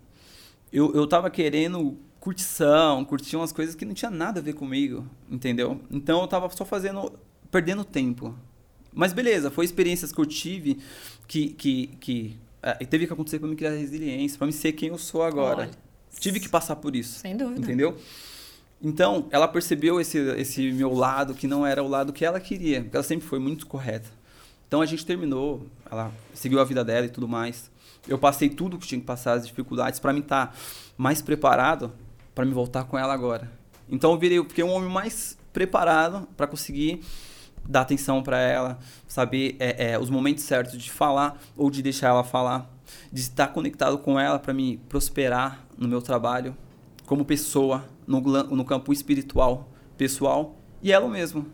eu, eu tava querendo curtição, curtir umas coisas que não tinha nada a ver comigo, entendeu? Então eu tava só fazendo, perdendo tempo. Mas beleza, foi experiências que eu tive que, que, que é, teve que acontecer para me criar resiliência, para me ser quem eu sou agora. Olha, tive que passar por isso. Sem dúvida. Entendeu? Então, ela percebeu esse, esse meu lado, que não era o lado que ela queria, porque ela sempre foi muito correta. Então, a gente terminou, ela seguiu a vida dela e tudo mais. Eu passei tudo que tinha que passar, as dificuldades, para me estar tá mais preparado para me voltar com ela agora. Então, eu virei, eu fiquei um homem mais preparado para conseguir dar atenção para ela, saber é, é, os momentos certos de falar ou de deixar ela falar, de estar conectado com ela para me prosperar no meu trabalho, como pessoa, no, no campo espiritual, pessoal, e ela mesmo.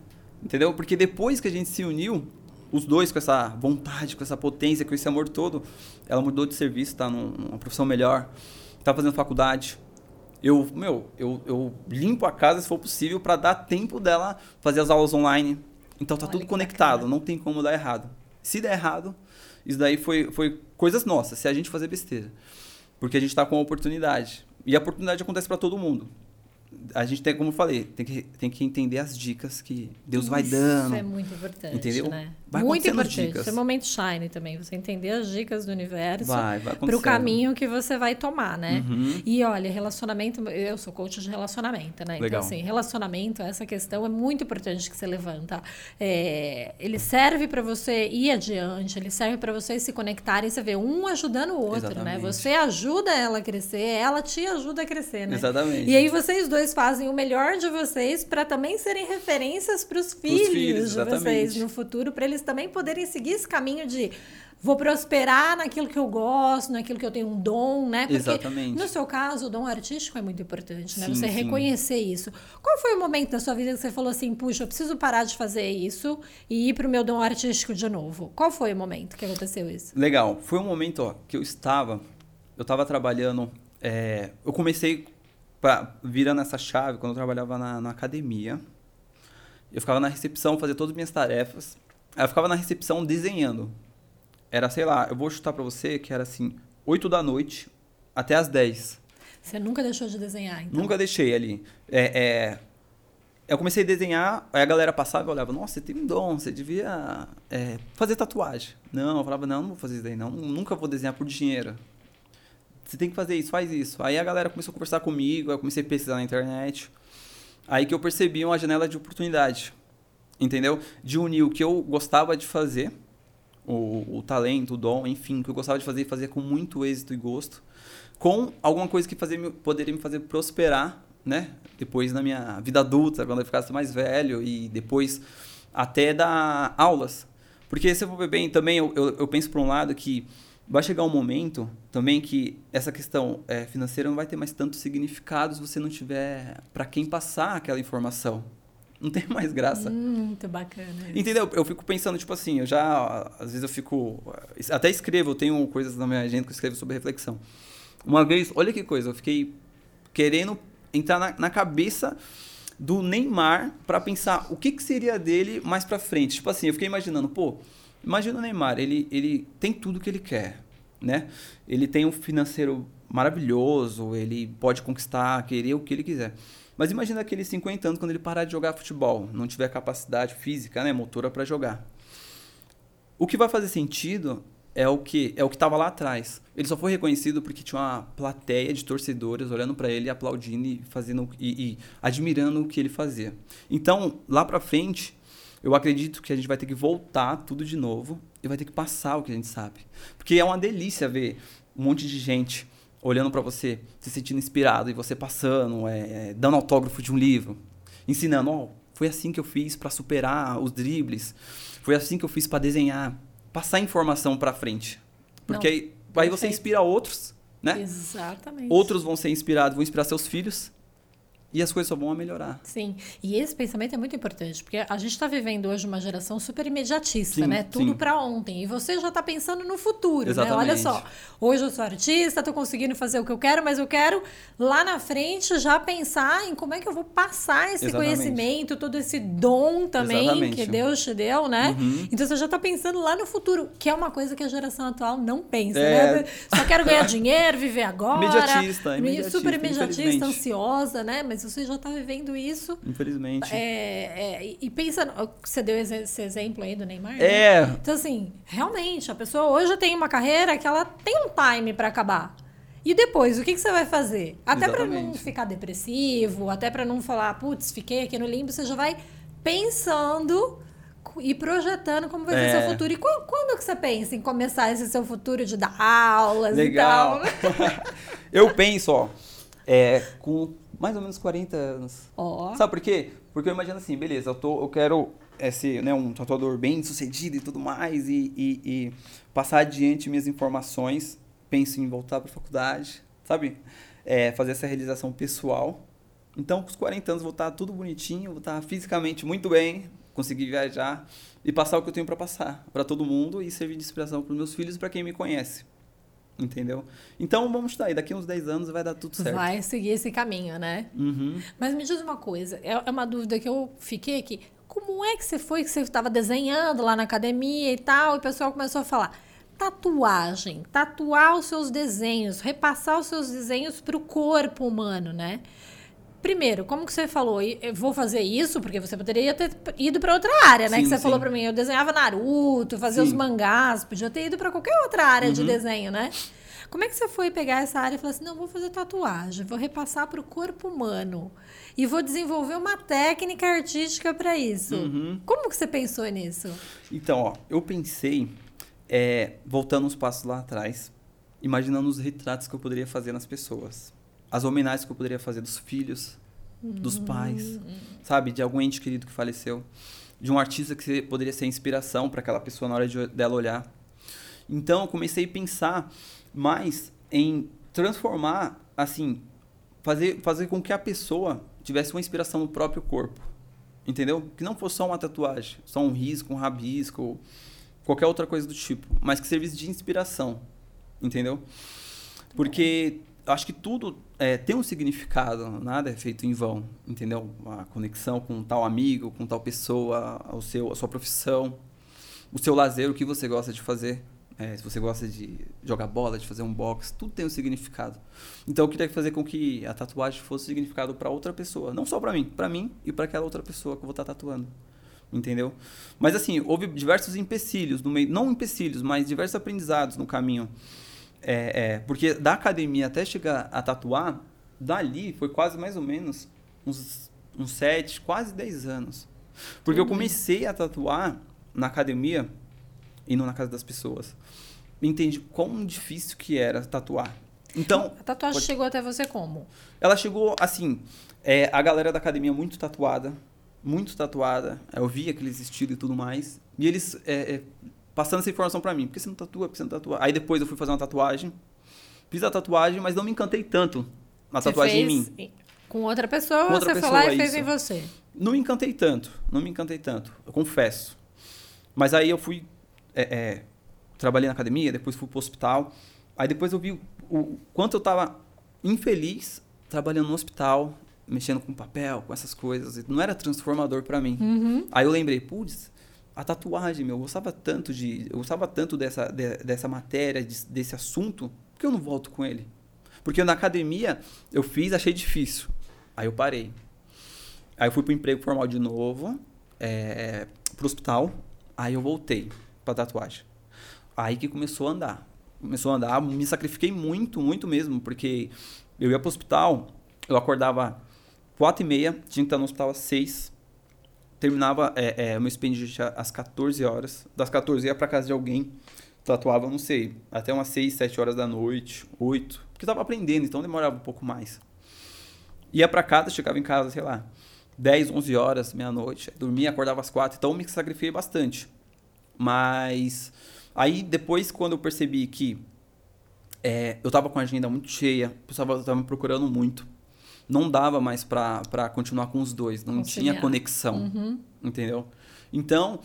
Entendeu? Porque depois que a gente se uniu, os dois com essa vontade, com essa potência, com esse amor todo, ela mudou de serviço, tá numa profissão melhor, tá fazendo faculdade, eu, meu, eu, eu limpo a casa se for possível para dar tempo dela fazer as aulas online. Então tá Olha tudo conectado, bacana. não tem como dar errado. Se der errado, isso daí foi, foi coisas nossas, se a gente fazer besteira. Porque a gente está com a oportunidade. E a oportunidade acontece para todo mundo a gente tem, como eu falei, tem que, tem que entender as dicas que Deus Isso vai dando. Isso é muito importante, entendeu? né? Vai muito importante. Esse é o momento shine também, você entender as dicas do universo para o caminho que você vai tomar, né? Uhum. E olha, relacionamento, eu sou coach de relacionamento, né? Então, Legal. Então, assim, relacionamento, essa questão é muito importante que você levanta. É, ele serve para você ir adiante, ele serve para vocês se conectarem, você vê um ajudando o outro, né? Exatamente. né? Você ajuda ela a crescer, ela te ajuda a crescer, né? Exatamente. E aí vocês dois fazem o melhor de vocês para também serem referências para os filhos, filhos de vocês no futuro, para eles também poderem seguir esse caminho de vou prosperar naquilo que eu gosto, naquilo que eu tenho um dom, né? Porque Exatamente. no seu caso, o dom artístico é muito importante, né? Sim, você sim. reconhecer isso. Qual foi o momento da sua vida que você falou assim, puxa, eu preciso parar de fazer isso e ir para o meu dom artístico de novo? Qual foi o momento que aconteceu isso? Legal. Foi um momento ó, que eu estava, eu estava trabalhando, é, eu comecei pra, virando essa chave quando eu trabalhava na, na academia. Eu ficava na recepção, fazia todas as minhas tarefas. Eu ficava na recepção desenhando. Era, sei lá, eu vou chutar pra você que era assim, 8 da noite até as 10. Você nunca deixou de desenhar, então? Nunca deixei ali. É, é, eu comecei a desenhar, aí a galera passava e olhava, nossa, você tem um dom, você devia é, fazer tatuagem. Não, eu falava, não, não vou fazer isso daí, não. Nunca vou desenhar por dinheiro. Você tem que fazer isso, faz isso. Aí a galera começou a conversar comigo, eu comecei a pesquisar na internet. Aí que eu percebi uma janela de oportunidade, entendeu? De unir o que eu gostava de fazer, o, o talento, o dom, enfim, o que eu gostava de fazer e fazer com muito êxito e gosto, com alguma coisa que fazer, poderia me fazer prosperar, né? Depois na minha vida adulta, quando eu ficasse mais velho e depois até dar aulas. Porque se eu for bem, também eu, eu, eu penso por um lado que vai chegar um momento também que essa questão é, financeira não vai ter mais tanto significado se você não tiver para quem passar aquela informação. Não tem mais graça. Muito bacana. Isso. Entendeu? Eu fico pensando, tipo assim, eu já, às vezes eu fico, até escrevo, eu tenho coisas na minha agenda que eu escrevo sobre reflexão. Uma vez, olha que coisa, eu fiquei querendo entrar na, na cabeça do Neymar para pensar o que, que seria dele mais para frente. Tipo assim, eu fiquei imaginando, pô, Imagina o Neymar, ele, ele tem tudo que ele quer, né? Ele tem um financeiro maravilhoso, ele pode conquistar, querer o que ele quiser. Mas imagina aqueles 50 anos quando ele parar de jogar futebol, não tiver capacidade física, né, motora para jogar. O que vai fazer sentido é o que é o que estava lá atrás. Ele só foi reconhecido porque tinha uma plateia de torcedores olhando para ele, aplaudindo e fazendo e, e admirando o que ele fazia. Então, lá para frente, eu acredito que a gente vai ter que voltar tudo de novo e vai ter que passar o que a gente sabe. Porque é uma delícia ver um monte de gente olhando para você, se sentindo inspirado e você passando, é, é, dando autógrafo de um livro, ensinando, ó, oh, foi assim que eu fiz para superar os dribles, foi assim que eu fiz para desenhar, passar informação para frente. Porque Não, aí, aí você inspira outros, né? Exatamente. Outros vão ser inspirados, vão inspirar seus filhos e as coisas só vão a melhorar. Sim, e esse pensamento é muito importante, porque a gente está vivendo hoje uma geração super imediatista, sim, né? Tudo para ontem. E você já está pensando no futuro, Exatamente. né? Olha só, hoje eu sou artista, estou conseguindo fazer o que eu quero, mas eu quero lá na frente já pensar em como é que eu vou passar esse Exatamente. conhecimento, todo esse dom também Exatamente. que Deus te deu, né? Uhum. Então você já está pensando lá no futuro, que é uma coisa que a geração atual não pensa, É. né? Só quero ganhar dinheiro, viver agora. Imediatista, imediatista, super imediatista, ansiosa, né? Mas você já está vivendo isso. Infelizmente. É, é, e pensa, você deu esse exemplo aí do Neymar, né? É. Então, assim, realmente, a pessoa hoje tem uma carreira que ela tem um time para acabar. E depois, o que, que você vai fazer? Até para não ficar depressivo, até para não falar, putz, fiquei aqui no limbo, você já vai pensando e projetando como vai ser É. seu futuro. E quando, quando que você pensa em começar esse seu futuro de dar aulas Legal. e tal? eu penso, ó, é, com Mais ou menos 40 anos. Ó. Sabe por quê? Porque eu imagino assim, beleza, eu, tô, eu quero ser né, um tatuador bem sucedido e tudo mais, e, e, e passar adiante minhas informações. Penso em voltar para a faculdade, sabe? É, fazer essa realização pessoal. Então, com os 40 anos, vou estar tudo bonitinho, vou estar fisicamente muito bem, conseguir viajar e passar o que eu tenho para passar para todo mundo e servir de inspiração para os meus filhos e para quem me conhece. Entendeu? Então vamos estar aí, daqui uns 10 anos vai dar tudo certo. Vai seguir esse caminho, né? Uhum. Mas me diz uma coisa, é é uma dúvida que eu fiquei aqui. Como é que você foi que você estava desenhando lá na academia e tal, e o pessoal começou a falar tatuagem, tatuar os seus desenhos, repassar os seus desenhos para o corpo humano, né? Primeiro, como que você falou? "E- Eu vou fazer isso porque você poderia ter ido para outra área, né? Sim, que você sim. falou para mim, eu desenhava Naruto, fazia os Sim. mangás, podia ter ido para qualquer outra área de Uhum. desenho, né? Como é que você foi pegar essa área e falar assim, não, vou fazer tatuagem, vou repassar para o corpo humano e vou desenvolver uma técnica artística para isso? Uhum. Como que você pensou nisso? Então, ó, eu pensei, é, voltando uns passos lá atrás, imaginando os retratos que eu poderia fazer nas pessoas. As homenagens que eu poderia fazer dos filhos, dos pais, sabe? De algum ente querido que faleceu. De um artista que poderia ser inspiração para aquela pessoa na hora de, dela olhar. Então, eu comecei a pensar mais em transformar, assim, fazer, fazer com que a pessoa tivesse uma inspiração no próprio corpo. Entendeu? Que não fosse só uma tatuagem, só um risco, um rabisco, qualquer outra coisa do tipo, mas que servisse de inspiração. Entendeu? Porque acho que tudo é, tem um significado, nada é feito em vão, entendeu? A conexão com tal amigo, com tal pessoa, o seu, a sua profissão, o seu lazer, o que você gosta de fazer. É, se você gosta de jogar bola, de fazer um box, tudo tem um significado. Então eu queria fazer com que a tatuagem fosse significado para outra pessoa, não só para mim, para mim e para aquela outra pessoa que eu vou estar tatuando. Entendeu? Mas assim, houve diversos empecilhos no meio, não empecilhos, mas diversos aprendizados no caminho. É, é, porque da academia até chegar a tatuar, dali foi quase mais ou menos uns, uns 7, quase 10 anos. Porque eu comecei a tatuar na academia e não na casa das pessoas. Entendi quão difícil que era tatuar. Então, A tatuagem Pode- chegou até você como? ela chegou assim, é, a galera da academia muito tatuada, muito tatuada. Eu vi aqueles estilos e tudo mais. E eles é, é, passando essa informação pra mim. Por que você não tatua? Por que você não tatua? Aí depois eu fui fazer uma tatuagem. Fiz a tatuagem, mas não me encantei tanto na Você tatuagem em fez mim. Com outra pessoa, Com outra você foi lá pessoa, e fez isso. em você. Não me encantei tanto. Não me encantei tanto. Eu confesso. Mas aí eu fui. é, é, trabalhei na academia, depois fui pro hospital. Aí depois eu vi o, o quanto eu tava infeliz trabalhando no hospital, mexendo com papel, com essas coisas. Não era transformador pra mim. Uhum. Aí eu lembrei, putz, a tatuagem, meu, eu gostava tanto de. Eu gostava tanto dessa, de- dessa matéria, de- desse assunto, por que eu não volto com ele? Porque na academia eu fiz, achei difícil. Aí eu parei. Aí eu fui pro emprego formal de novo, é, pro hospital. Aí eu voltei pra tatuagem. Aí que começou a andar. Começou a andar, me sacrifiquei muito, muito mesmo, porque eu ia pro hospital, eu acordava quatro e meia, tinha que estar no hospital às seis. Terminava é, é, meu expediente às 14 horas. Das 14 eu ia pra casa de alguém, tatuava, não sei, até umas 6, 7 horas da noite, 8. Porque tava aprendendo, então demorava um pouco mais. Ia pra casa, chegava em casa, sei lá, 10, 11 horas, meia-noite. Dormia, acordava às 4, então me sacrifiquei bastante. Mas aí depois, quando eu percebi que é, eu tava com a agenda muito cheia, o pessoal tava me procurando muito. Não dava mais pra, pra continuar com os dois, não Conciliar. tinha conexão, Uhum. entendeu? Então,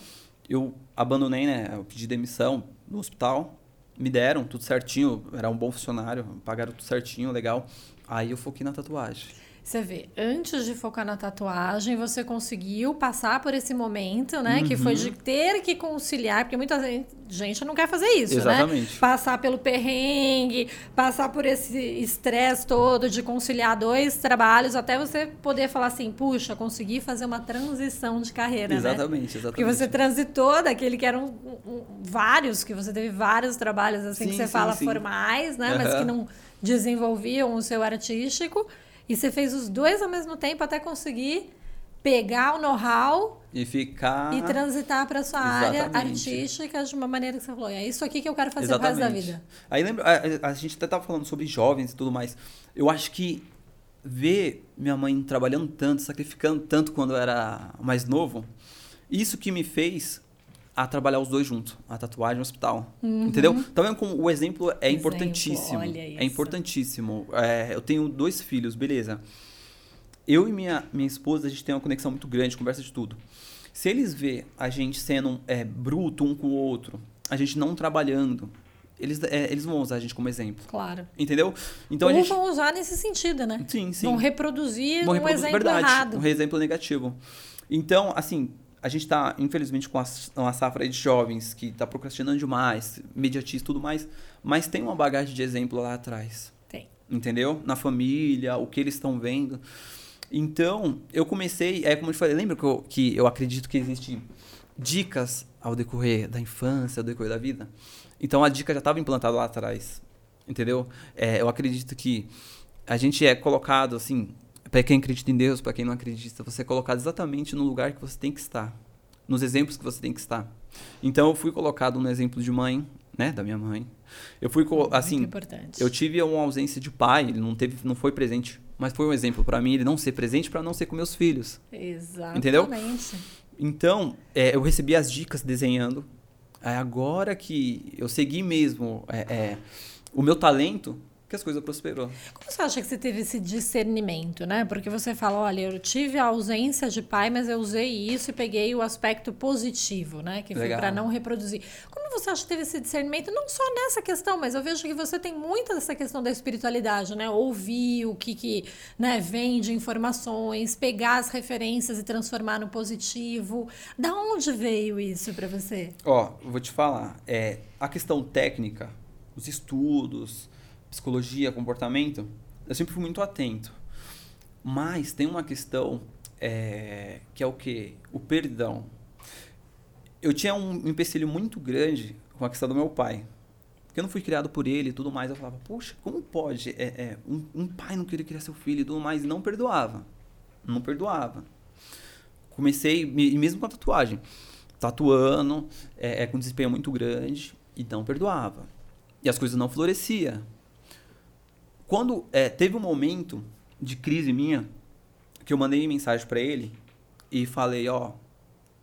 eu abandonei, né? Eu pedi demissão no hospital, me deram tudo certinho, era um bom funcionário, pagaram tudo certinho, legal. Aí eu foquei na tatuagem. Você vê, antes de focar na tatuagem, você conseguiu passar por esse momento, né? Que foi Uhum. de ter que conciliar, porque muita gen- gente não quer fazer isso, né? Exatamente. Passar pelo perrengue, passar por esse estresse todo de conciliar dois trabalhos, até você poder falar assim, puxa, consegui fazer uma transição de carreira, né? Exatamente, exatamente. Porque você transitou daquele que eram um- um- vários, que você teve vários trabalhos assim que Sim, você sim, fala sim. formais, né? Mas Aham. que não desenvolviam o seu artístico. E você fez os dois ao mesmo tempo até conseguir pegar o know-how E ficar. e transitar para sua área Exatamente. artística de uma maneira que você falou. É isso aqui que eu quero fazer o resto da Exatamente. vida. Aí lembra, a, a gente até tava falando sobre jovens e tudo mais. Eu acho que ver minha mãe trabalhando tanto, sacrificando tanto quando eu era mais novo, isso que me fez a trabalhar os dois juntos, a tatuagem e o hospital. Uhum. Entendeu? Então é como o exemplo é exemplo, importantíssimo. é importantíssimo. É, eu tenho dois filhos, beleza. Eu e minha, minha esposa, a gente tem uma conexão muito grande, conversa de tudo. Se eles vê a gente sendo é, bruto um com o outro, a gente não trabalhando, eles, é, eles vão usar a gente como exemplo. Claro. Entendeu? Então Ou a gente... vão usar nesse sentido, né? Sim, sim. Vão reproduzir vão um exemplo verdade, errado. Um exemplo negativo. Então, assim, a gente está, infelizmente, com uma safra de jovens que está procrastinando demais, mediatista e tudo mais, mas tem uma bagagem de exemplo lá atrás. Tem. Entendeu? Na família, o que eles estão vendo. Então, eu comecei, é como eu te falei, lembra que eu, que eu acredito que existem dicas ao decorrer da infância, ao decorrer da vida? Então, a dica já estava implantada lá atrás, entendeu? É, eu acredito que a gente é colocado, assim, para quem acredita em Deus, para quem não acredita, você é colocado exatamente no lugar que você tem que estar, nos exemplos que você tem que estar. Então eu fui colocado no exemplo de mãe, né, da minha mãe. Eu fui assim, eu tive uma ausência de pai, ele não teve, não foi presente, mas foi um exemplo para mim ele não ser presente para não ser com meus filhos. Exatamente. Entendeu? Então é, eu recebi as dicas desenhando. Agora que eu segui mesmo é, é, o meu talento, que as coisas prosperou. Como você acha que você teve esse discernimento, né? Porque você fala, olha, eu tive a ausência de pai, mas eu usei isso e peguei o aspecto positivo, né? Que foi para não reproduzir. Como você acha que teve esse discernimento, não só nessa questão, mas eu vejo que você tem muita dessa questão da espiritualidade, né? Ouvir o que, que né, vem de informações, pegar as referências e transformar no positivo. Da onde veio isso para você? Ó, vou te falar, é, a questão técnica, os estudos, psicologia, comportamento, eu sempre fui muito atento. Mas tem uma questão é, que é o que? O perdão. Eu tinha um empecilho muito grande com a questão do meu pai. Porque eu não fui criado por ele e tudo mais. Eu falava, poxa, como pode é, é, um, um, pai não querer criar seu filho e tudo mais? E não perdoava. Não perdoava. Comecei, e mesmo com a tatuagem, tatuando, é, é, com desempenho muito grande, e não perdoava. E as coisas não floresciam. Quando é, teve um momento de crise minha, que eu mandei mensagem para ele e falei, ó,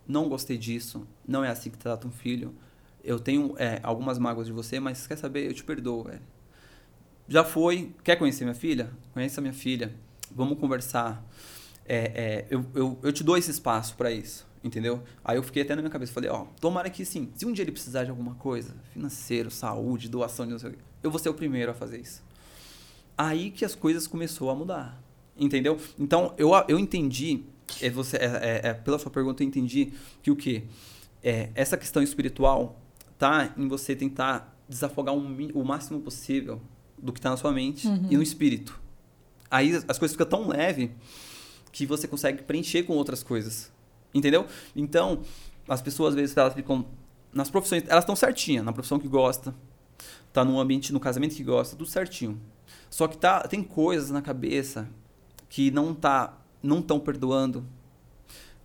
não gostei disso, não é assim que trata um filho. Eu tenho é, algumas mágoas de você, mas quer saber? Eu te perdoo, velho. Já foi. Quer conhecer minha filha? Conheça minha filha. Vamos conversar. É, é, eu, eu, eu te dou esse espaço para isso, entendeu? Aí eu fiquei até na minha cabeça, falei, ó, tomara que sim, se um dia ele precisar de alguma coisa, financeiro, saúde, doação, de não sei o quê, eu vou ser o primeiro a fazer isso aí que as coisas começou a mudar. Entendeu? Então, eu, eu entendi, é, você, é, é, é, pela sua pergunta, eu entendi que o quê? É, essa questão espiritual tá em você tentar desafogar um, o máximo possível do que está na sua mente uhum. e no espírito. Aí as coisas ficam tão leve que você consegue preencher com outras coisas. Entendeu? Então, as pessoas às vezes elas ficam nas profissões, elas estão certinhas, na profissão que gosta, tá num ambiente, no casamento que gosta, tudo certinho. Só que tá, tem coisas na cabeça que não tá não estão perdoando.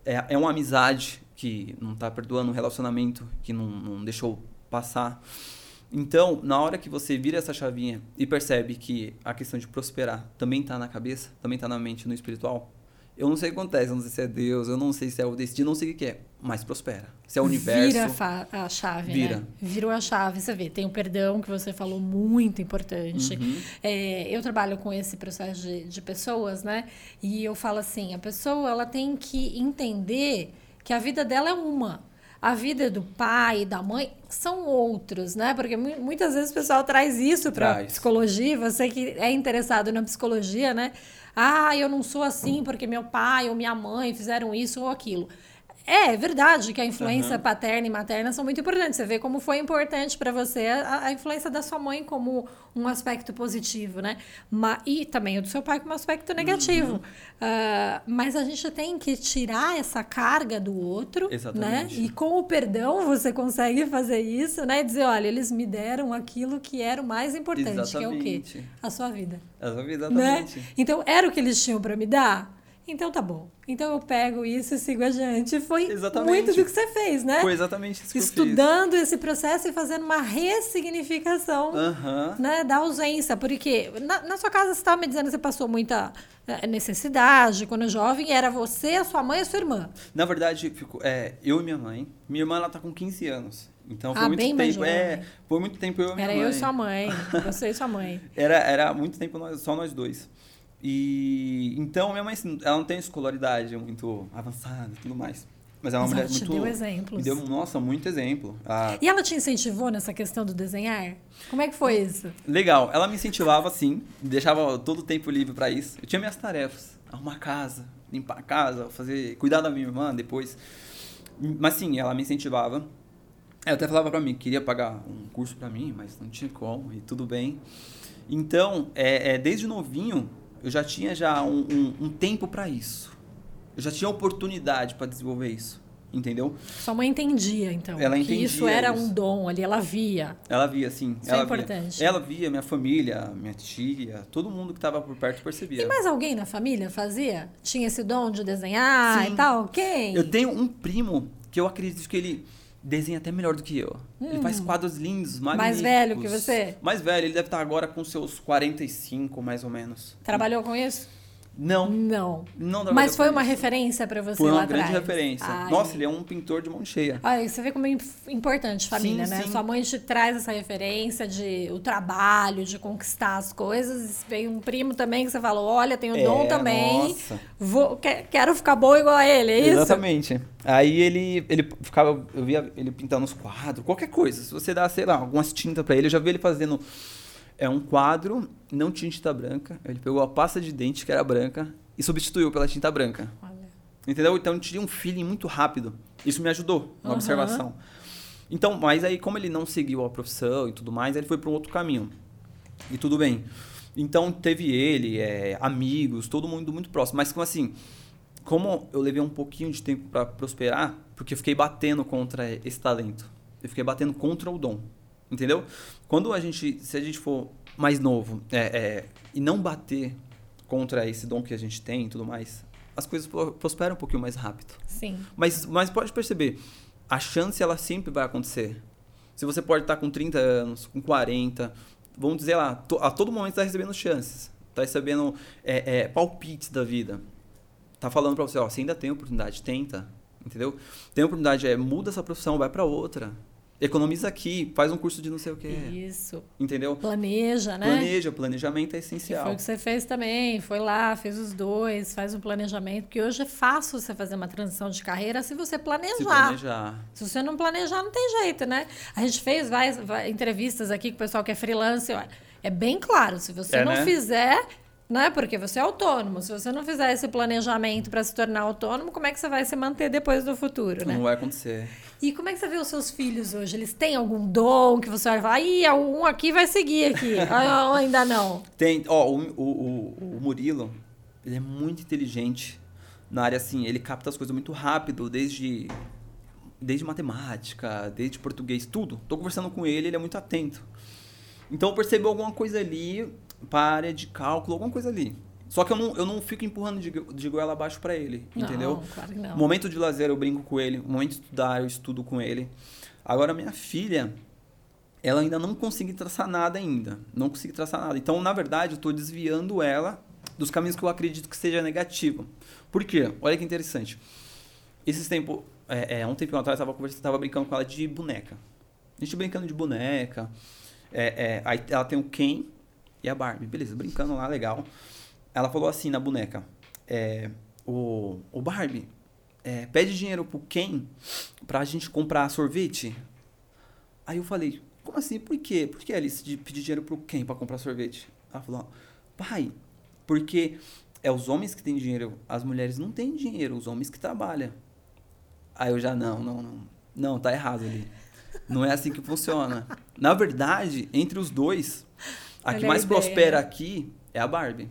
É, é uma amizade que não está perdoando, um relacionamento que não, não deixou passar. Então, na hora que você vira essa chavinha e percebe que a questão de prosperar também está na cabeça, também está na mente, no espiritual, eu não sei o que acontece, eu não sei se é Deus, eu não sei se é o destino, não sei o que é, mas prospera. Se é o universo. Vira a, a chave, vira. né? Virou a chave, você vê. Tem o perdão que você falou, muito importante. Uhum. É, eu trabalho com esse processo de, de pessoas, né? E eu falo assim: a pessoa ela tem que entender que a vida dela é uma a vida do pai e da mãe são outros, né? Porque muitas vezes o pessoal traz isso para psicologia, você que é interessado na psicologia, né? Ah, eu não sou assim porque meu pai ou minha mãe fizeram isso ou aquilo. É, é verdade que a influência uhum. paterna e materna são muito importantes. Você vê como foi importante para você a, a, influência da sua mãe como um aspecto positivo, né? Ma, e também o do seu pai como um aspecto negativo. Uhum. Uh, mas a gente tem que tirar essa carga do outro, né? Exatamente. né? E com o perdão você consegue fazer isso, né? E dizer, olha, eles me deram aquilo que era o mais importante, exatamente. que é o quê? A sua vida. A sua vida, exatamente. Né? Então, era o que eles tinham para me dar? Então tá bom. Então eu pego isso e sigo adiante. Foi Exatamente. muito do que você fez, né? Foi exatamente isso que Estudando esse processo e fazendo uma ressignificação eu fiz. Né, da ausência. Porque na, na sua casa você estava me dizendo que você passou muita eh, necessidade quando jovem. Era você, a sua mãe e a sua irmã. Na verdade, é, eu e minha mãe. Minha irmã, ela tá com 15 anos. Então foi Ah, muito tempo. É, foi muito tempo eu e minha Era mãe. eu e sua mãe. Você e sua mãe. Era, era muito tempo nós, só nós dois. E então minha mãe, assim, ela não tem escolaridade muito avançada e tudo mais. Mas é uma mulher ela te muito. deu exemplos. Me deu, nossa, muito exemplo. Ah, E ela te incentivou nessa questão do desenhar? Como é que foi isso? legal. Ela me incentivava, sim. Deixava todo o tempo livre pra isso. Eu tinha minhas tarefas. Arrumar a casa, limpar a casa, fazer, cuidar da minha irmã depois. Mas sim, ela me incentivava. Ela até falava pra mim que queria pagar um curso pra mim, mas não tinha como, e tudo bem. Então, é, é, desde novinho, eu já tinha já um, um- um tempo pra isso. Eu já tinha oportunidade pra desenvolver isso, entendeu? Sua mãe entendia, então. Ela que entendia isso era isso. um dom ali, ela via. Ela via, assim. Isso é ela importante. Via. Ela via minha família, minha tia, todo mundo que tava por perto percebia. E mais alguém na família fazia? Tinha esse dom de desenhar Sim. e tal? Quem? Eu tenho um primo que eu acredito que ele desenha até melhor do que eu. Ele faz quadros lindos, magníficos. Hum. Mais velho que você? Mais velho, ele deve estar agora com seus 45, mais ou menos. Trabalhou com isso? Não, Não. não Mas foi uma isso. referência pra você Foi lá uma grande atrás? referência. Ai. Nossa, ele é um pintor de mão cheia. Olha, você vê como é imp- importante família, Sim, né? sim. Sua mãe te traz essa referência de o trabalho, de conquistar as coisas. Veio um primo também que você falou, olha, tenho É, dom também. nossa. Vou, que- quero ficar bom igual a ele, é isso? Exatamente. Aí ele, ele ficava, eu via ele pintando os quadros, qualquer coisa. Se você dá, sei lá, algumas tintas pra ele, eu já vi ele fazendo é um quadro, não tinha tinta branca. Ele pegou a pasta de dente que era branca e substituiu pela tinta branca. Olha. Entendeu? Então tinha um feeling muito rápido. Isso me ajudou na Aham. observação. Então, mas aí como ele não seguiu a profissão e tudo mais, ele foi para um outro caminho. E tudo bem. Então teve ele, é, amigos, todo mundo muito próximo. Mas como assim, como eu levei um pouquinho de tempo para prosperar, porque eu fiquei batendo contra esse talento. Eu fiquei batendo contra o dom. Entendeu? Quando a gente, se a gente for mais novo é, é, e não bater contra esse dom que a gente tem e tudo mais, as coisas pro- prosperam um pouquinho mais rápido. Sim. Mas, mas pode perceber, a chance ela sempre vai acontecer. Se você pode estar com 30 anos, com 40, vamos dizer lá, to- a todo momento está recebendo chances, está recebendo é, é, palpites da vida. Tá falando para você, ó, você ainda tem oportunidade, tenta, entendeu? Tem oportunidade, é, muda essa profissão, vai para outra. Economiza aqui, faz um curso de não sei o quê, Isso. entendeu? Planeja, né? Planeja, planejamento é Que essencial. foi o que você fez também. Foi lá, fez os dois, faz um planejamento. Porque hoje é fácil você fazer uma transição de carreira se você planejar. Se planejar. Se você não planejar, não tem jeito, né? A gente fez várias, entrevistas aqui com o pessoal que é freelance. Olha, é bem claro, se você É, não né? fizer, né? Porque você é autônomo. Se você não fizer esse planejamento para se tornar autônomo, como é que você vai se manter depois do futuro, né? Não vai acontecer. E como é que você vê os seus filhos hoje? Eles têm algum dom que você vai falar, ih, um aqui vai seguir aqui. Ah, ainda não. Tem, ó, o, o, o- o Murilo, ele é muito inteligente na área assim, ele capta as coisas muito rápido, desde desde matemática, desde português, tudo. Tô conversando com ele, ele é muito atento. Então eu percebo alguma coisa ali para a área de cálculo, alguma coisa ali. Só que eu não, eu não fico empurrando de, de goela abaixo para ele, entendeu? Não, claro que não. Momento de lazer eu brinco com ele, momento de estudar eu estudo com ele. Agora minha filha, ela ainda não consegui traçar nada ainda, não consegui traçar nada. Então, na verdade, eu estou desviando ela dos caminhos que eu acredito que seja negativo. Por quê? Olha que interessante. Esses tempos, é, é, um tempinho atrás, eu estava tava brincando com ela de boneca. A gente brincando de boneca. É, é, aí ela tem o Ken e a Barbie. Beleza, brincando lá, legal. Ela falou assim na boneca: é, o, o Barbie, é, pede dinheiro pro Ken pra gente comprar sorvete. Aí eu falei: como assim? Por quê? Por que Alice de pedir dinheiro pro Ken pra comprar sorvete? Ela falou: pai, porque é os homens que têm dinheiro, as mulheres não têm dinheiro, os homens que trabalham. Aí eu já, não, não, não. Não, tá errado ali. Não é assim que funciona. Na verdade, entre os dois, a que mais prospera aqui é a Barbie.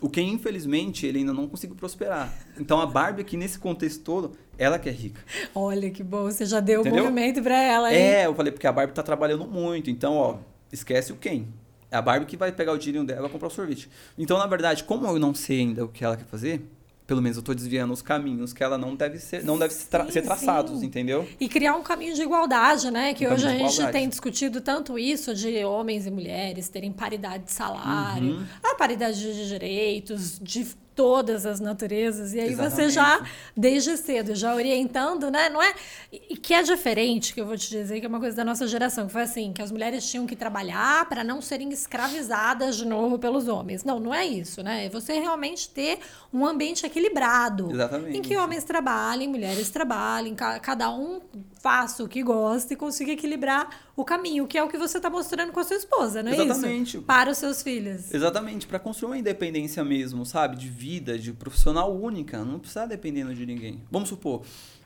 O Ken, infelizmente, ele ainda não conseguiu prosperar. Então a Barbie aqui nesse contexto todo, ela que é rica. Olha que bom, você já deu o movimento pra ela, hein? É, eu falei, porque a Barbie tá trabalhando muito. Então, ó, esquece o Ken. É a Barbie que vai pegar o dinheiro dela e comprar o sorvete. Então, na verdade, como eu não sei ainda o que ela quer fazer, pelo menos eu tô desviando os caminhos que ela não deve ser, não deve ser, tra Sim, ser traçados, sim. entendeu? E criar um caminho de igualdade, né? Que Um hoje a gente tem discutido tanto isso de homens e mulheres terem paridade de salário, Uhum. a paridade de direitos, de todas as naturezas. E aí você Exatamente. já, desde cedo, já orientando, né? Não é. E que é diferente, que eu vou te dizer, que é uma coisa da nossa geração, que foi assim, que as mulheres tinham que trabalhar para não serem escravizadas de novo pelos homens. Não, não é isso, né? É você realmente ter um ambiente equilibrado. Exatamente. Em que homens trabalhem, mulheres trabalhem, ca- cada um faça o que gosta e consiga equilibrar o caminho, que é o que você está mostrando com a sua esposa, não é Exatamente. isso? Para os seus filhos. Exatamente, para construir uma independência mesmo, sabe? De vida, de profissional única. Não precisa dependendo de ninguém. Vamos supor,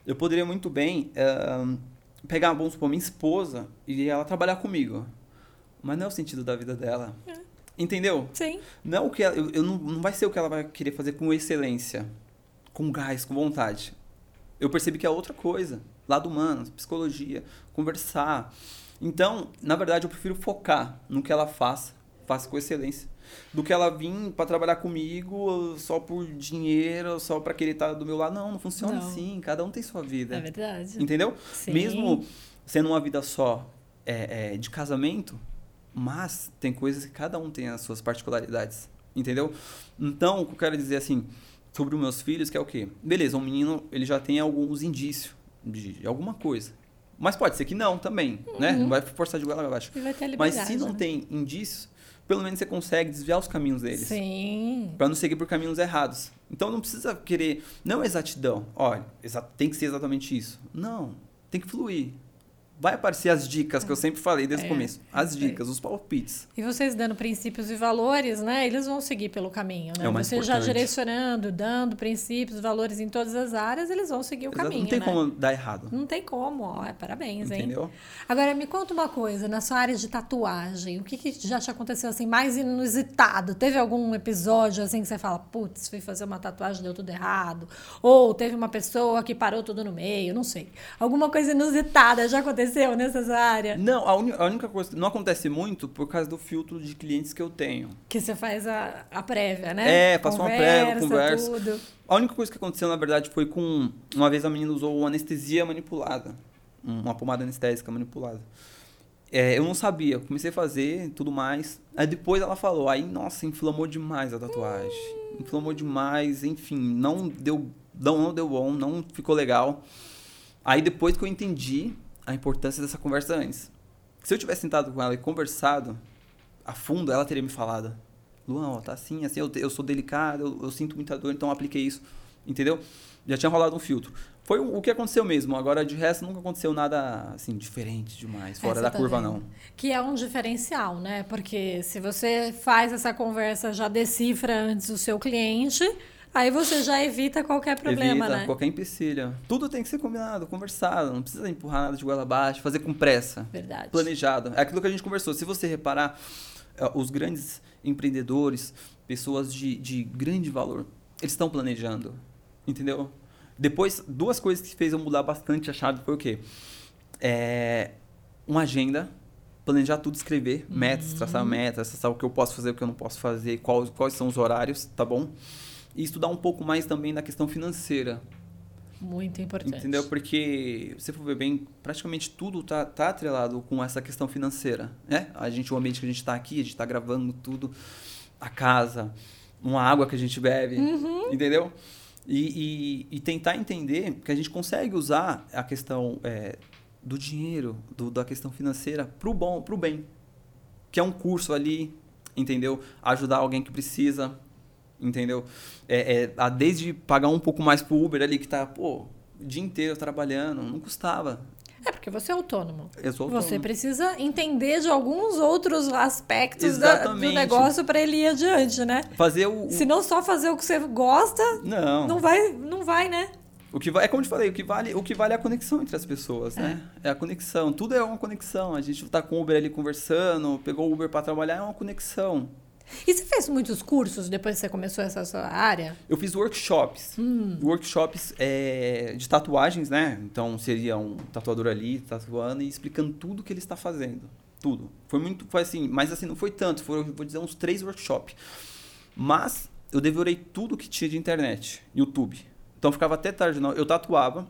eu poderia muito bem eh, pegar, vamos supor, minha esposa e ela trabalhar comigo. Mas não é o sentido da vida dela. Entendeu? Sim. Não, é o que ela, eu, eu não, não vai ser o que ela vai querer fazer com excelência, com gás, com vontade. Eu percebi que é outra coisa. Lado humano, psicologia, conversar. Então, na verdade, eu prefiro focar no que ela faça, faça com excelência, do que ela vir para trabalhar comigo só por dinheiro, só para querer estar do meu lado. Não, não funciona Não. assim. Cada um tem sua vida. É verdade. Entendeu? Sim. Mesmo sendo uma vida só é, é, de casamento, mas tem coisas que cada um tem as suas particularidades. Entendeu? Então, o que eu quero dizer assim, sobre os meus filhos, que é o quê? Beleza, um menino ele já tem alguns indícios de, de alguma coisa. Mas pode ser que não também, né? Não vai forçar de goela abaixo. Mas se não né? tem indícios, pelo menos você consegue desviar os caminhos deles. Sim. Pra não seguir por caminhos errados. Então não precisa querer. Não exatidão. Olha, tem que ser exatamente isso. Não. Tem que fluir. Vai aparecer as dicas que eu sempre falei desde É, o começo. As é. dicas, os palpites. E vocês dando princípios e valores, né? Eles vão seguir pelo caminho, né? É o mais Você já importante. direcionando, dando princípios, valores em todas as áreas, eles vão seguir o Exato, caminho, não tem né? como dar errado. Não tem como, ó. É, parabéns, hein? Entendeu? Agora, me conta uma coisa, na sua área de tatuagem, o que, que já te aconteceu assim, mais inusitado? Teve algum episódio assim que você fala, putz, fui fazer uma tatuagem, deu tudo errado? Ou teve uma pessoa que parou tudo no meio, não sei. Alguma coisa inusitada já aconteceu nessa sua área? Não, a, uni- a única coisa. Não acontece muito por causa do filtro de clientes que eu tenho. Que você faz a, a prévia, né? É, faço uma prévia, conversa. Tudo. A única coisa que aconteceu, na verdade, foi com. Uma vez a menina usou anestesia manipulada. Uma pomada anestésica manipulada. É, eu não sabia, comecei a fazer tudo mais. Aí depois ela falou, aí, nossa, inflamou demais a tatuagem. Inflamou demais, enfim, não deu, não, não deu bom, não ficou legal. Aí depois que eu entendi a importância dessa conversa antes. Se eu tivesse sentado com ela e conversado a fundo, ela teria me falado. Luan, ó, tá assim, assim, eu, eu sou delicado, eu, eu sinto muita dor, então apliquei isso. Entendeu? Já tinha rolado um filtro. Foi o, o que aconteceu mesmo. Agora, de resto, nunca aconteceu nada, assim, diferente demais, fora da curva, não. Que é um diferencial, né? Porque se você faz essa conversa, já decifra antes o seu cliente, aí você já evita qualquer problema, Evita né? qualquer empecilho. Tudo tem que ser combinado, conversado. Não precisa empurrar nada de goela abaixo, fazer com pressa. Verdade. planejado. É aquilo que a gente conversou. Se você reparar, eh, os grandes empreendedores, pessoas de, de grande valor, eles estão planejando. Entendeu? Depois, duas coisas que fez eu mudar bastante a chave foi o quê? É, uma agenda, planejar tudo, escrever metas, traçar metas, traçar o que eu posso fazer, o que eu não posso fazer, quais, quais são os horários, tá bom? E estudar um pouco mais também da questão financeira. Muito importante. Entendeu? Porque, se for ver bem, praticamente tudo tá, tá atrelado com essa questão financeira, né? A gente, o ambiente que a gente tá aqui, a gente tá gravando tudo, a casa, uma água que a gente bebe, entendeu? E, e, e tentar entender que a gente consegue usar a questão é, do dinheiro, do, da questão financeira pro bom, pro bem. Que é um curso ali, entendeu? Ajudar alguém que precisa, entendeu? É, é, a- desde pagar um pouco mais pro Uber ali, que tá, pô, o dia inteiro trabalhando, não custava. É porque você é autônomo. Eu sou Você autônomo. precisa entender de alguns outros aspectos da- do negócio para ele ir adiante, né? Fazer o. o- Se não só fazer o que você gosta, Não. não vai, não vai, né? O que vai, é como eu te falei, o que vale, o que vale é a conexão entre as pessoas, né? É a conexão. Tudo é uma conexão. A gente tá com o Uber ali conversando, pegou o Uber para trabalhar, é uma conexão. E você fez muitos cursos depois que você começou essa sua área? Eu fiz workshops. Workshops é, de tatuagens, né? Então seria um tatuador ali tatuando e explicando tudo que ele está fazendo. Tudo. Foi muito, foi assim, mas assim, não foi tanto. Eu vou dizer, uns três workshops. Mas eu devorei tudo que tinha de internet, YouTube. Então ficava até tarde, não. Eu tatuava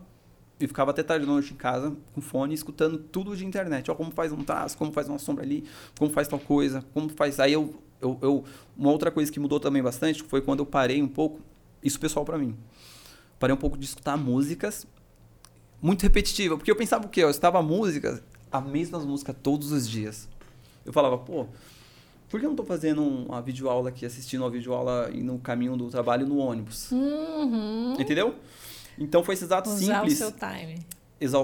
e ficava até tarde noite em casa com fone, escutando tudo de internet. Ó, como faz um traço, como faz uma sombra ali, como faz tal coisa, como faz. Aí eu, eu, eu uma outra coisa que mudou também bastante foi quando eu parei um pouco, isso pessoal para mim. Parei um pouco de escutar músicas muito repetitiva, porque eu pensava o quê? Eu estava música, a mesma música todos os dias. Eu falava, pô, por que eu não estou fazendo uma videoaula aqui, assistindo uma videoaula no caminho do trabalho no ônibus? Uhum. Entendeu? Então foi esse exato Usar simples. o seu time.